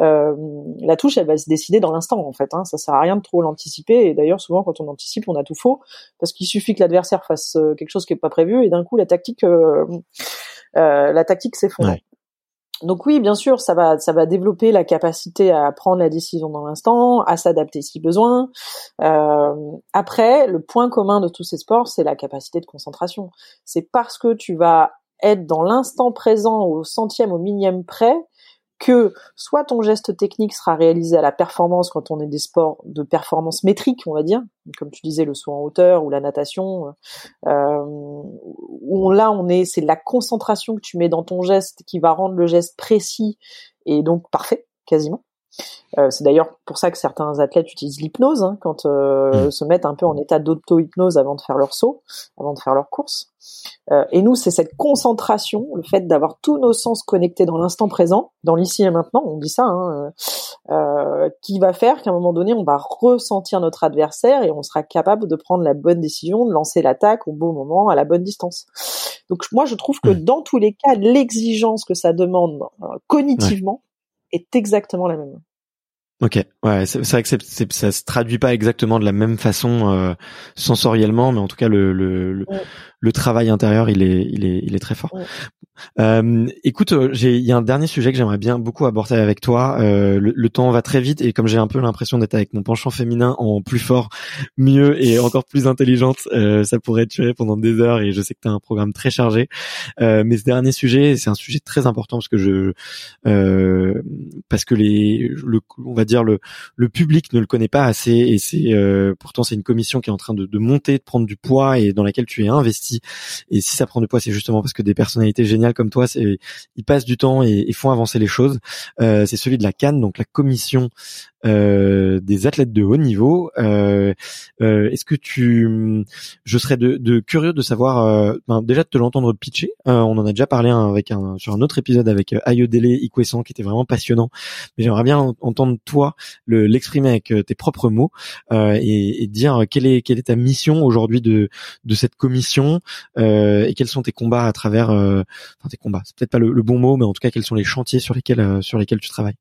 Euh, la touche, elle va se décider dans l'instant, en fait. Hein, ça sert à rien de trop l'anticiper. Et d'ailleurs, souvent, quand on anticipe, on a tout faux, parce qu'il suffit que l'adversaire fasse euh, quelque chose qui est pas prévu, et d'un coup, la tactique, euh, euh, la tactique s'effondre. donc oui, bien sûr, ça va, ça va développer la capacité à prendre la décision dans l'instant, à s'adapter si besoin. Euh, après, le point commun de tous ces sports, c'est la capacité de concentration. C'est parce que tu vas être dans l'instant présent au centième, au millième près, que soit ton geste technique sera réalisé à la performance quand on est des sports de performance métrique, on va dire, comme tu disais le saut en hauteur ou la natation, euh, où là on est, c'est la concentration que tu mets dans ton geste qui va rendre le geste précis et donc parfait quasiment. Euh, c'est d'ailleurs pour ça que certains athlètes utilisent l'hypnose hein, quand euh, mmh. se mettent un peu en état d'auto-hypnose avant de faire leur saut, avant de faire leur course. Euh, et nous, c'est cette concentration, le fait d'avoir tous nos sens connectés dans l'instant présent, dans l'ici et maintenant, on dit ça, hein, qui va faire qu'à un moment donné, on va ressentir notre adversaire et on sera capable de prendre la bonne décision, de lancer l'attaque au bon moment, à la bonne distance. Donc moi, je trouve que mmh. dans tous les cas, l'exigence que ça demande cognitivement est exactement la même. Ok, ouais, c'est vrai que ça se traduit pas exactement de la même façon euh, sensoriellement, mais en tout cas le, le, travail intérieur il est il est il est très fort. Euh, écoute, euh, j'ai il y a un dernier sujet que j'aimerais bien beaucoup aborder avec toi. Euh, le, temps va très vite et comme j'ai un peu l'impression d'être avec mon penchant féminin en plus fort, mieux et encore plus intelligente, euh, ça pourrait durer pendant des heures et je sais que tu as un programme très chargé. Euh, mais ce dernier sujet, c'est un sujet très important parce que je parce que les le on va dire le le public ne le connaît pas assez et c'est pourtant c'est une commission qui est en train de, de monter, de prendre du poids et dans laquelle tu es investi. Et si ça prend du poids, c'est justement parce que des personnalités géniales comme toi, c'est ils passent du temps et, font avancer les choses. Euh, c'est celui de la Cannes, donc la commission euh, des athlètes de haut niveau. Euh, euh, est-ce que tu, je serais de, de curieux de savoir, ben, déjà de te l'entendre pitcher. on en a déjà parlé un, sur un autre épisode avec Ayodele Ikwesson qui était vraiment passionnant. Mais j'aimerais bien entendre toi l'exprimer avec tes propres mots et, dire quelle est ta mission aujourd'hui de cette commission et quels sont tes combats à travers, enfin tes combats. C'est peut-être pas le, bon mot, mais en tout cas quels sont les chantiers sur lesquels tu travailles?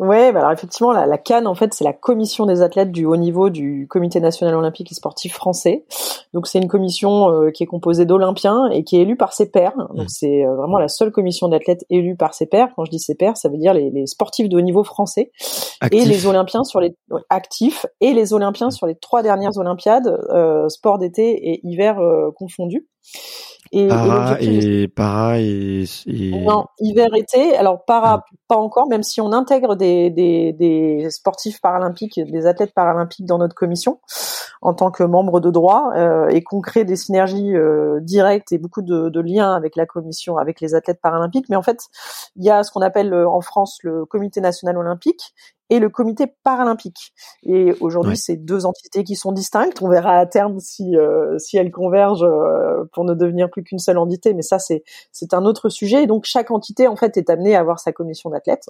Ouais, bah alors effectivement, la, la Cannes, en fait, c'est la commission des athlètes du haut niveau du Comité national olympique et sportif français. Donc c'est une commission euh, qui est composée d'Olympiens et qui est élue par ses pairs. Donc mmh. c'est euh, vraiment la seule commission d'athlètes élue par ses pairs. Quand je dis ses pairs, ça veut dire les, les sportifs de haut niveau français et les Olympiens sur les actifs et les Olympiens sur les trois dernières Olympiades, euh, sport d'été et hiver euh, confondus. Et, para et, para et, non hiver été alors para ah. pas encore même si on intègre des, des, des, sportifs paralympiques des athlètes paralympiques dans notre commission en tant que membre de droit euh, et qu'on crée des synergies euh, directes et beaucoup de, de, liens avec la commission avec les athlètes paralympiques mais en fait il y a ce qu'on appelle euh, en France le comité national olympique et le comité paralympique. Et aujourd'hui, c'est deux entités qui sont distinctes. On verra à terme si euh, si elles convergent euh, pour ne devenir plus qu'une seule entité, mais ça c'est c'est un autre sujet. Et donc chaque entité en fait est amenée à avoir sa commission d'athlètes.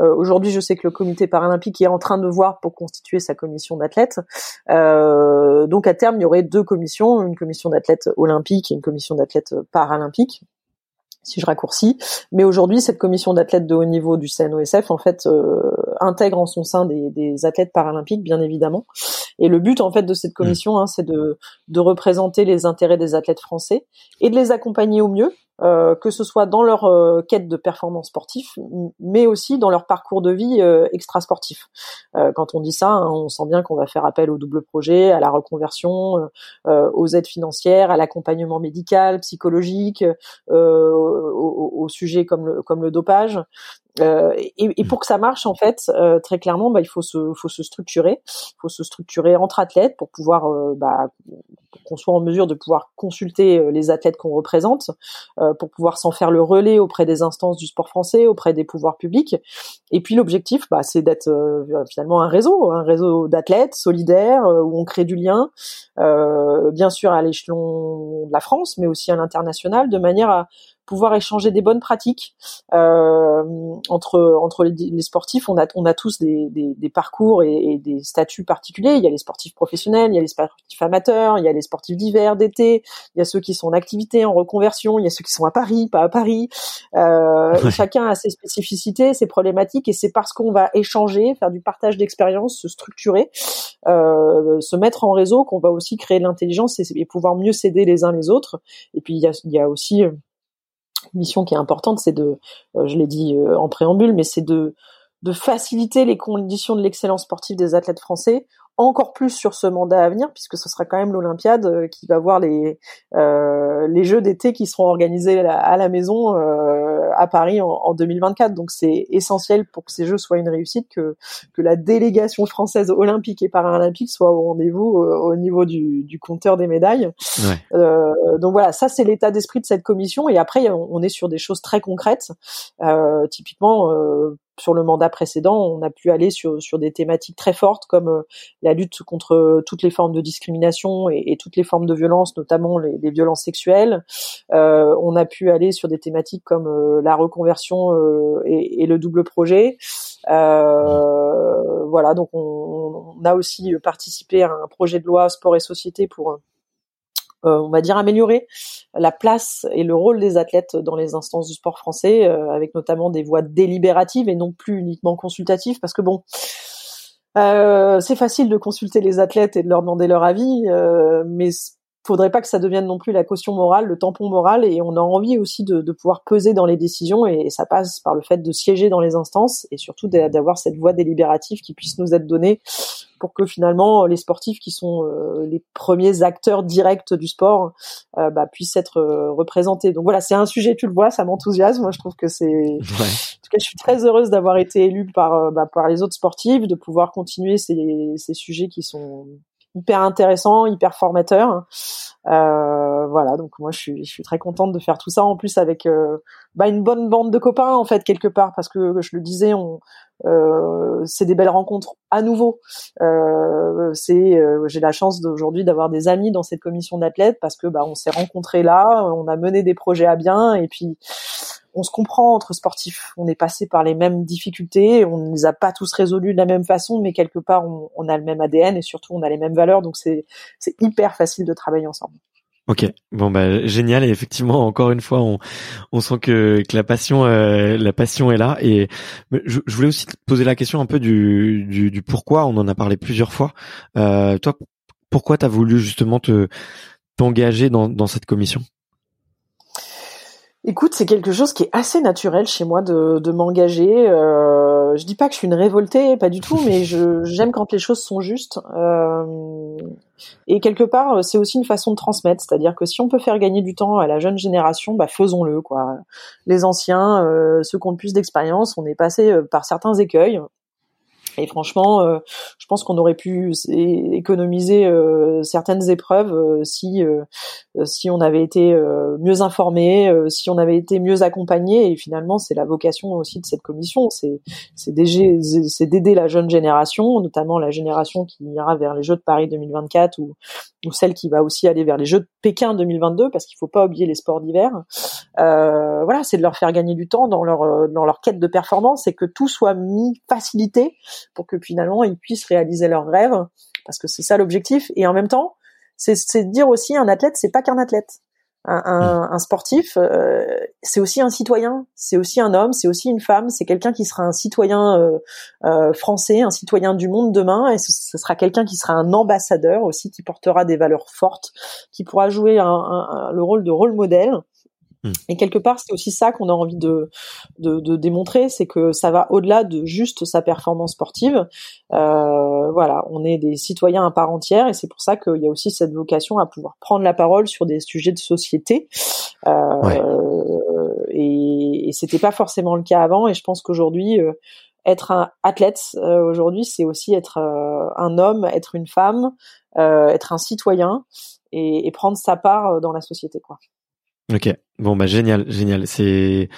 Euh, aujourd'hui, je sais que le comité paralympique est en train de voir pour constituer sa commission d'athlètes. donc à terme, il y aurait deux commissions, une commission d'athlètes olympiques et une commission d'athlètes paralympiques si je raccourcis. Mais aujourd'hui, cette commission d'athlètes de haut niveau du CNOSF, en fait, euh, intègre en son sein des, des, athlètes paralympiques, bien évidemment. Et le but, en fait, de cette mmh. commission, hein, c'est de, de représenter les intérêts des athlètes français et de les accompagner au mieux euh, que ce soit dans leur euh, quête de performance sportive, mais aussi dans leur parcours de vie euh, extra-sportif. Euh, quand on dit ça, hein, on sent bien qu'on va faire appel au double projet, à la reconversion, aux aides financières, à l'accompagnement médical, psychologique, au, au, sujet comme le, comme le dopage. Euh, et, et, pour que ça marche, en fait, euh, très clairement, bah, il faut se, faut se structurer, il faut se structurer entre athlètes pour pouvoir, euh, bah, qu'on soit en mesure de pouvoir consulter les athlètes qu'on représente, pour pouvoir s'en faire le relais auprès des instances du sport français, auprès des pouvoirs publics. Et puis l'objectif, bah, c'est d'être finalement un réseau, un réseau d'athlètes solidaires où on crée du lien, bien sûr à l'échelon de la France, mais aussi à l'international, de manière à pouvoir échanger des bonnes pratiques euh, entre entre les, sportifs. On a on a tous des, des, des parcours et, et, des statuts particuliers. Il y a les sportifs professionnels, il y a les sportifs amateurs, il y a les sportifs d'hiver, d'été, il y a ceux qui sont en activité, en reconversion, il y a ceux qui sont à Paris, pas à Paris. Euh, Chacun a ses spécificités, ses problématiques, et c'est parce qu'on va échanger, faire du partage d'expériences, se structurer, euh, se mettre en réseau qu'on va aussi créer de l'intelligence et, et, pouvoir mieux s'aider les uns les autres. Et puis il y a, il y a aussi mission qui est importante, c'est de, je l'ai dit en préambule, mais c'est de de faciliter les conditions de l'excellence sportive des athlètes français encore plus sur ce mandat à venir, puisque ce sera quand même l'Olympiade euh, qui va voir les euh, les Jeux d'été qui seront organisés à la, maison euh, à Paris en, 2024. Donc c'est essentiel pour que ces Jeux soient une réussite que que la délégation française olympique et paralympique soit au rendez-vous au, niveau du, du, compteur des médailles. donc voilà, ça c'est l'état d'esprit de cette commission. Et après on est sur des choses très concrètes, typiquement sur le mandat précédent, on a pu aller sur, des thématiques très fortes comme euh, la lutte contre euh, toutes les formes de discrimination et, toutes les formes de violence, notamment les, violences sexuelles. Euh, on a pu aller sur des thématiques comme la reconversion et, le double projet. voilà, donc on, on, a aussi participé à un projet de loi sport et société pour on va dire améliorer la place et le rôle des athlètes dans les instances du sport français, euh, avec notamment des voix délibératives et non plus uniquement consultatives, parce que bon, euh, c'est facile de consulter les athlètes et de leur demander leur avis, mais faudrait pas que ça devienne non plus la caution morale, le tampon moral, et on a envie aussi de, pouvoir peser dans les décisions, et ça passe par le fait de siéger dans les instances, et surtout d'avoir cette voix délibérative qui puisse nous être donnée pour que finalement les sportifs qui sont euh, les premiers acteurs directs du sport euh, bah, puissent être euh, représentés. Donc voilà, c'est un sujet, tu le vois, ça m'enthousiasme. Moi, je trouve que c'est. En tout cas, je suis très heureuse d'avoir été élue par bah, par les autres sportifs, de pouvoir continuer ces, ces sujets qui sont hyper intéressant, hyper formateur. Euh, voilà, donc moi je suis, très contente de faire tout ça en plus avec euh, bah, une bonne bande de copains en fait quelque part parce que je le disais, euh, c'est des belles rencontres à nouveau. C'est j'ai la chance d'aujourd'hui d'avoir des amis dans cette commission d'athlètes parce que bah on s'est rencontrés là, on a mené des projets à bien et puis on se comprend entre sportifs. On est passé par les mêmes difficultés, on ne les a pas tous résolus de la même façon, mais quelque part, on, a le même ADN et surtout, on a les mêmes valeurs. Donc, c'est hyper facile de travailler ensemble. Ok, bon bah génial et effectivement encore une fois on, sent que, la passion euh, la passion est là et je, voulais aussi poser la question un peu du, pourquoi on en a parlé plusieurs fois. Euh, toi, pourquoi t'as voulu justement te t'engager dans cette commission? Écoute, c'est quelque chose qui est assez naturel chez moi de, de m'engager. Euh, je dis pas que je suis une révoltée, pas du tout, mais je j'aime quand les choses sont justes. Euh, et quelque part, c'est aussi une façon de transmettre, c'est-à-dire que si on peut faire gagner du temps à la jeune génération, bah faisons-le quoi. Les anciens, euh, ceux qui ont le plus d'expérience, on est passé euh, par certains écueils. Et franchement, euh, je pense qu'on aurait pu économiser euh, certaines épreuves euh, si si on avait été mieux informé, si on avait été mieux accompagné. Et finalement, c'est la vocation aussi de cette commission, c'est c'est d'aider la jeune génération, notamment la génération qui ira vers les Jeux de Paris 2024 ou ou celle qui va aussi aller vers les Jeux de Pékin 2022, parce qu'il faut pas oublier les sports d'hiver. voilà, c'est de leur faire gagner du temps dans leur dans leur quête de performance et que tout soit mis facilité pour que finalement ils puissent réaliser leurs rêves, parce que c'est ça l'objectif. Et en même temps, c'est de dire aussi un athlète, c'est pas qu'un athlète. Un, un, sportif, euh, c'est aussi un citoyen, c'est aussi un homme, c'est aussi une femme, c'est quelqu'un qui sera un citoyen euh, euh, français, un citoyen du monde demain, et ce, sera quelqu'un qui sera un ambassadeur aussi, qui portera des valeurs fortes, qui pourra jouer un, le rôle de rôle modèle. Hmm. Et quelque part, c'est aussi ça qu'on a envie de, de, de démontrer, c'est que ça va au-delà de juste sa performance sportive. Euh, voilà, on est des citoyens à part entière, et c'est pour ça qu'il y a aussi cette vocation à pouvoir prendre la parole sur des sujets de société. Euh, Et, et c'était pas forcément le cas avant, et je pense qu'aujourd'hui, euh, être un athlète euh, aujourd'hui, c'est aussi être euh, un homme, être une femme, être un citoyen et, et prendre sa part dans la société, quoi. Ok, bon bah génial, génial. C'est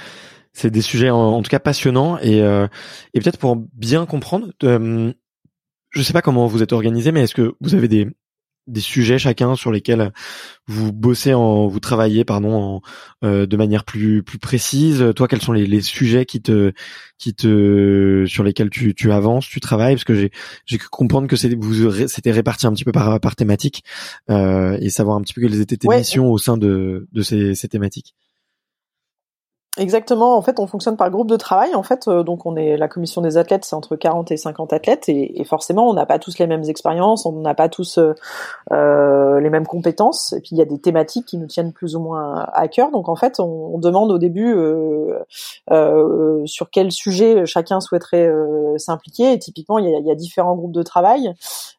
c'est des sujets en, tout cas passionnants et euh, et peut-être pour bien comprendre, euh, je sais pas comment vous êtes organisé, mais est-ce que vous avez des des sujets chacun sur lesquels vous bossez en vous travaillez pardon en, euh, de manière plus plus précise. Toi quels sont les, les sujets qui te qui te sur lesquels tu, tu avances tu travailles? Parce que j'ai j'ai pu comprendre que vous c'était réparti un petit peu par par thématique euh, et savoir un petit peu quelles étaient tes missions au sein de de ces, ces thématiques Exactement. En fait, on fonctionne par groupe de travail. En fait, euh, donc on est la commission des athlètes, c'est entre 40 et 50 athlètes, et, et forcément, on n'a pas tous les mêmes expériences, on n'a pas tous euh, euh, les mêmes compétences. Et puis, il y a des thématiques qui nous tiennent plus ou moins à cœur. Donc, en fait, on, on demande au début euh, euh, sur quel sujet chacun souhaiterait s'impliquer. Et typiquement, il y, a, y, a, différents groupes de travail.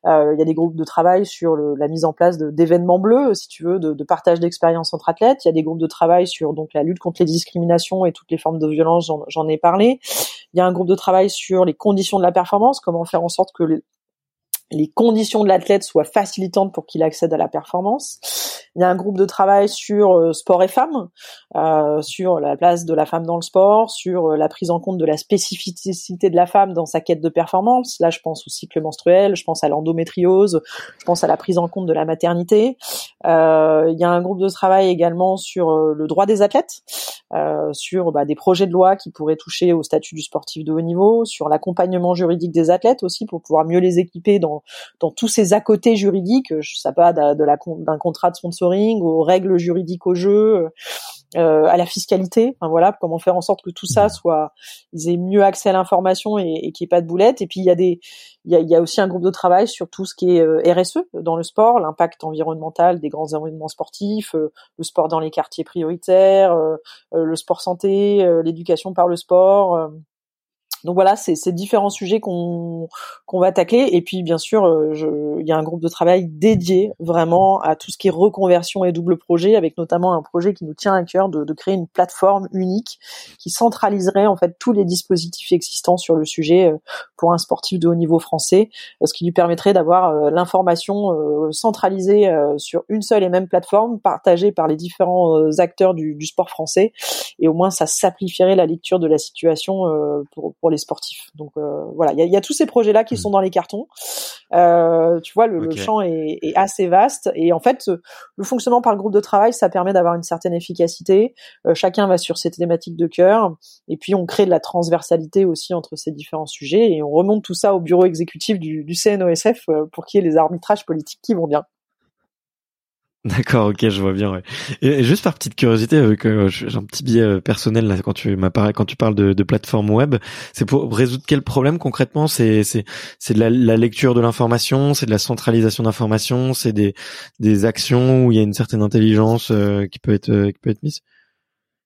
il y a des groupes de travail sur le, la mise en place d'événements bleus, si tu veux, de, de partage d'expériences entre athlètes. Il y a des groupes de travail sur donc la lutte contre les discriminations et toutes les formes de violence, j'en ai parlé. Il y a un groupe de travail sur les conditions de la performance, comment faire en sorte que les conditions de l'athlète soient facilitantes pour qu'il accède à la performance. Il y a un groupe de travail sur euh, sport et femmes, euh, sur la place de la femme dans le sport, sur euh, la prise en compte de la spécificité de la femme dans sa quête de performance. Là, je pense au cycle menstruel, je pense à l'endométriose, je pense à la prise en compte de la maternité. il y a un groupe de travail également sur le droit des athlètes, sur bah, des projets de loi qui pourraient toucher au statut du sportif de haut niveau, sur l'accompagnement juridique des athlètes aussi pour pouvoir mieux les équiper dans dans, tous ces à côté juridiques, ça pas de, la d'un contrat de sponsoring aux règles juridiques au jeu, euh, à la fiscalité. Enfin voilà, comment faire en sorte que tout ça mmh. soit, ils aient mieux accès à l'information et, et qu'il n'y ait pas de boulettes. Et puis il y a des, il y a, y a, aussi un groupe de travail sur tout ce qui est euh, RSE dans le sport, l'impact environnemental des grands événements sportifs, euh, le sport dans les quartiers prioritaires, le sport santé, l'éducation par le sport donc voilà, c'est ces différents sujets qu'on qu'on va tacler. Et puis bien sûr, euh, il y a un groupe de travail dédié vraiment à tout ce qui est reconversion et double projet, avec notamment un projet qui nous tient à cœur de, de créer une plateforme unique qui centraliserait en fait tous les dispositifs existants sur le sujet euh, pour un sportif de haut niveau français, ce qui lui permettrait d'avoir euh, l'information centralisée sur une seule et même plateforme, partagée par les différents acteurs du, du, sport français. Et au moins, ça simplifierait la lecture de la situation pour, pour les sportifs. Donc euh, voilà, il y a, tous ces projets-là qui hmm. sont dans les cartons. Euh, tu vois, le, champ est, assez vaste et en fait, le fonctionnement par groupe de travail, ça permet d'avoir une certaine efficacité. Euh, chacun va sur ses thématiques de cœur et puis on crée de la transversalité aussi entre ces différents sujets et on remonte tout ça au bureau exécutif du, du CNOSF pour qu'il y ait les arbitrages politiques qui vont bien. D'accord, ok, je vois bien. Ouais. Et, juste par petite curiosité, euh, j'ai un petit biais euh, personnel là quand tu m'apparais, quand tu parles de, plateforme web, c'est pour résoudre quel problème concrètement? C'est c'est c'est de la, la, lecture de l'information, c'est de la centralisation d'information, c'est des des actions où il y a une certaine intelligence euh, qui peut être qui peut être mise?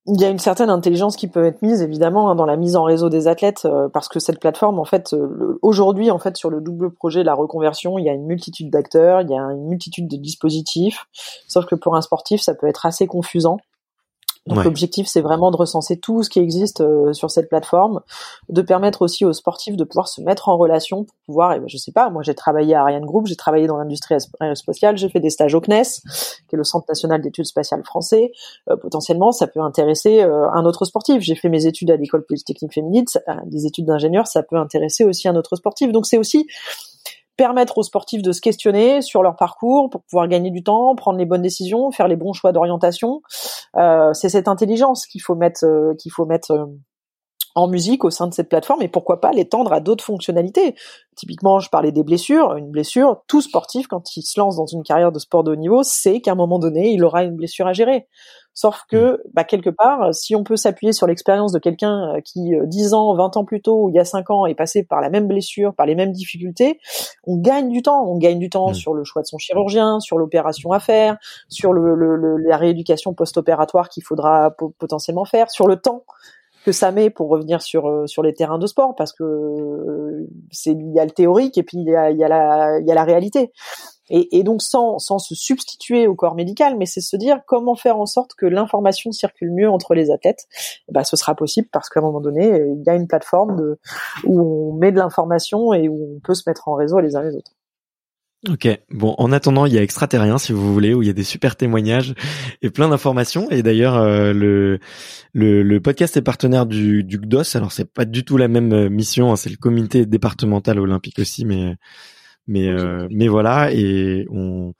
Il y a une certaine intelligence qui peut être mise évidemment hein, dans la mise en réseau des athlètes euh, parce que cette plateforme en fait euh, aujourd'hui en fait sur le double projet la reconversion il y a une multitude d'acteurs il y a une multitude de dispositifs. Sauf que pour un sportif ça peut être assez confusant donc l'objectif c'est vraiment de recenser tout ce qui existe euh, sur cette plateforme, de permettre aussi aux sportifs de pouvoir se mettre en relation pour pouvoir, eh ben, je sais pas, moi j'ai travaillé à Ariane Group, j'ai travaillé dans l'industrie aérospatiale, j'ai fait des stages au CNES, qui est le Centre national d'études spatiales français. Euh, potentiellement, ça peut intéresser euh, un autre sportif. J'ai fait mes études à l'école polytechnique féminine, des études d'ingénieur, ça peut intéresser aussi un autre sportif. Donc c'est aussi permettre aux sportifs de se questionner sur leur parcours pour pouvoir gagner du temps, prendre les bonnes décisions, faire les bons choix d'orientation. Euh, c'est cette intelligence qu'il faut mettre, euh, qu'il faut mettre euh, en musique au sein de cette plateforme et pourquoi pas l'étendre à d'autres fonctionnalités. Typiquement, je parlais des blessures. Une blessure, tout sportif, quand il se lance dans une carrière de sport de haut niveau, sait qu'à un moment donné, il aura une blessure à gérer. Sauf que, mm. bah, quelque part, si on peut s'appuyer sur l'expérience de quelqu'un euh, qui, 10 euh, ans, 20 ans plus tôt, ou il y a 5 ans, est passé par la même blessure, par les mêmes difficultés, on gagne du temps. On gagne du temps mm. sur le choix de son chirurgien, sur l'opération à faire, sur le, le, la rééducation post-opératoire qu'il faudra potentiellement faire, sur le temps que ça met pour revenir sur euh, sur les terrains de sport parce que c'est il y a le théorique et puis il y a, il y a la il y a la réalité et, donc sans, se substituer au corps médical, mais c'est se dire comment faire en sorte que l'information circule mieux entre les athlètes. Bah, ce sera possible parce qu'à un moment donné, il y a une plateforme où on met de l'information et où on peut se mettre en réseau les uns les autres. Ok, bon, en attendant, il y a Extraterrien, si vous voulez, où il y a des super témoignages et plein d'informations. Et d'ailleurs, euh, le podcast est partenaire du, du GDOS. Alors, c'est pas du tout la même euh, mission, hein, c'est le comité départemental olympique aussi, mais mais euh, mais voilà et on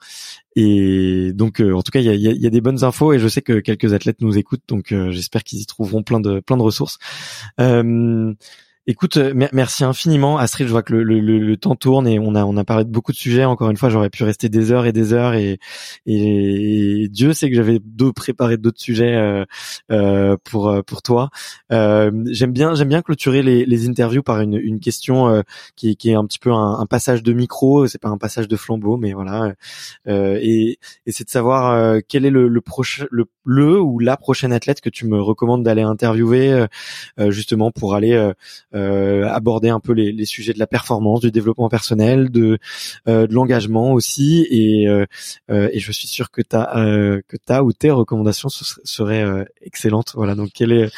et donc euh, en tout cas il y a, y a, des bonnes infos et je sais que quelques athlètes nous écoutent donc euh, j'espère qu'ils y trouveront plein de plein de ressources Écoute, euh, merci infiniment, Astrid. Je vois que le, le, le, temps tourne et on a on a parlé de beaucoup de sujets. Encore une fois, j'aurais pu rester des heures et des heures et, et, Dieu sait que j'avais préparé d'autres sujets euh, euh, pour pour toi. Euh, j'aime bien j'aime bien clôturer les, les interviews par une, une question euh, qui, qui est un petit peu un, un passage de micro. C'est pas un passage de flambeau, mais voilà. et, et c'est de savoir quel est le, le prochain le, le ou la prochaine athlète que tu me recommandes d'aller interviewer justement pour aller euh, aborder un peu les, les, sujets de la performance, du développement personnel, de, euh, de l'engagement aussi. Et, euh, et je suis sûr que ta que ta ou tes recommandations seraient excellentes. Voilà. Donc quelle est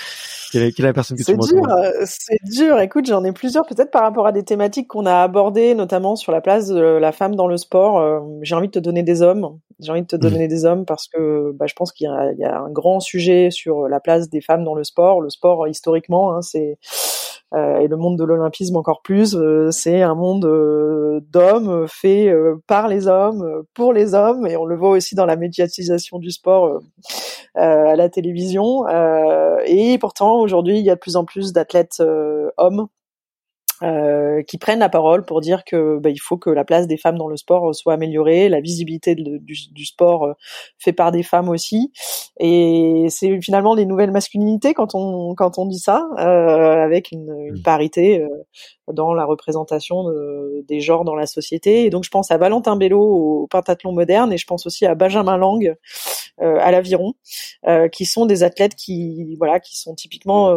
quelle est, quelle est la personne que tu dur, C'est dur. Écoute, j'en ai plusieurs peut-être par rapport à des thématiques qu'on a abordées, notamment sur la place de la femme dans le sport. J'ai envie de te donner des hommes. J'ai envie de te mmh. donner des hommes parce que bah, je pense qu'il y, y, a un grand sujet sur la place des femmes dans le sport. Le sport historiquement, hein, c'est euh, et le monde de l'olympisme encore plus, euh, c'est un monde euh, d'hommes fait par les hommes, pour les hommes, et on le voit aussi dans la médiatisation du sport à la télévision. et pourtant, aujourd'hui, il y a de plus en plus d'athlètes hommes euh, qui prennent la parole pour dire que bah, il faut que la place des femmes dans le sport soit améliorée, la visibilité du, du, sport euh, fait par des femmes aussi, et c'est finalement les nouvelles masculinités quand on quand on dit ça, euh, avec une, une, parité euh, dans la représentation de, des genres dans la société. Et donc je pense à Valentin Bello au pentathlon moderne, et je pense aussi à Benjamin Lang à l'aviron, qui sont des athlètes qui voilà qui sont typiquement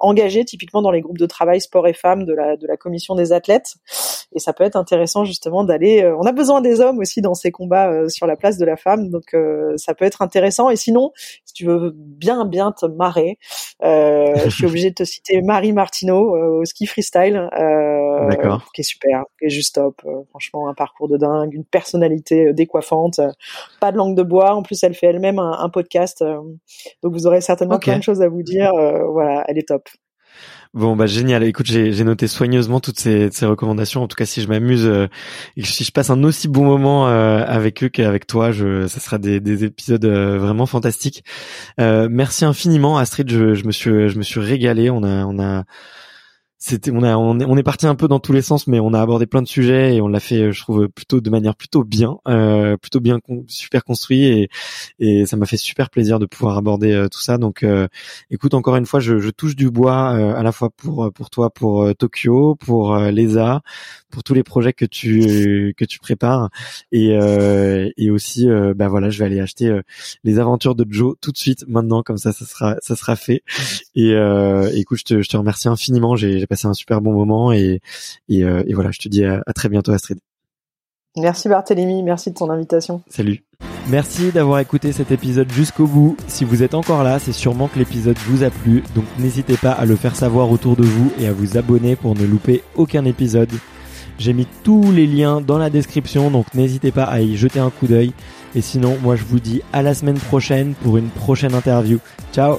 engagés typiquement dans les groupes de travail sport et femmes de la, de la commission des athlètes. Et ça peut être intéressant justement d'aller. Euh, on a besoin des hommes aussi dans ces combats euh, sur la place de la femme, donc euh, ça peut être intéressant. Et sinon, si tu veux bien bien te marrer, je suis obligée de te citer Marie Martineau au ski freestyle, qui est super, qui est juste top. franchement, un parcours de dingue, une personnalité décoiffante, pas de langue de bois. En plus, elle fait elle-même un, podcast, donc vous aurez certainement plein de choses à vous dire. voilà, elle est top. Bon bah génial. Écoute, j'ai noté soigneusement toutes ces, ces, recommandations. En tout cas, si je m'amuse euh, et si je passe un aussi bon moment euh, avec eux qu'avec toi, je, ça sera des, des épisodes euh, vraiment fantastiques. merci infiniment, Astrid. Je, je, me suis je me suis régalé. On a on a c'était on a on est, on est parti un peu dans tous les sens mais on a abordé plein de sujets et on l'a fait je trouve plutôt de manière plutôt bien euh, plutôt bien super construit et et ça m'a fait super plaisir de pouvoir aborder euh, tout ça. Donc euh, écoute encore une fois je, je touche du bois euh, à la fois pour pour toi pour Tokyo pour l'ESA pour tous les projets que tu que tu prépares et et aussi bah voilà je vais aller acheter les aventures de Joe tout de suite maintenant comme ça ça sera ça sera fait. Et, et écoute je te je te remercie infiniment. J'ai passé un super bon moment et, et, euh, voilà, je te dis à, très bientôt Astrid. Merci Barthélémy, merci de ton invitation. Salut. Merci d'avoir écouté cet épisode jusqu'au bout. Si vous êtes encore là, c'est sûrement que l'épisode vous a plu, donc n'hésitez pas à le faire savoir autour de vous et à vous abonner pour ne louper aucun épisode. J'ai mis tous les liens dans la description, donc n'hésitez pas à y jeter un coup d'œil. Et sinon, moi je vous dis à la semaine prochaine pour une prochaine interview. Ciao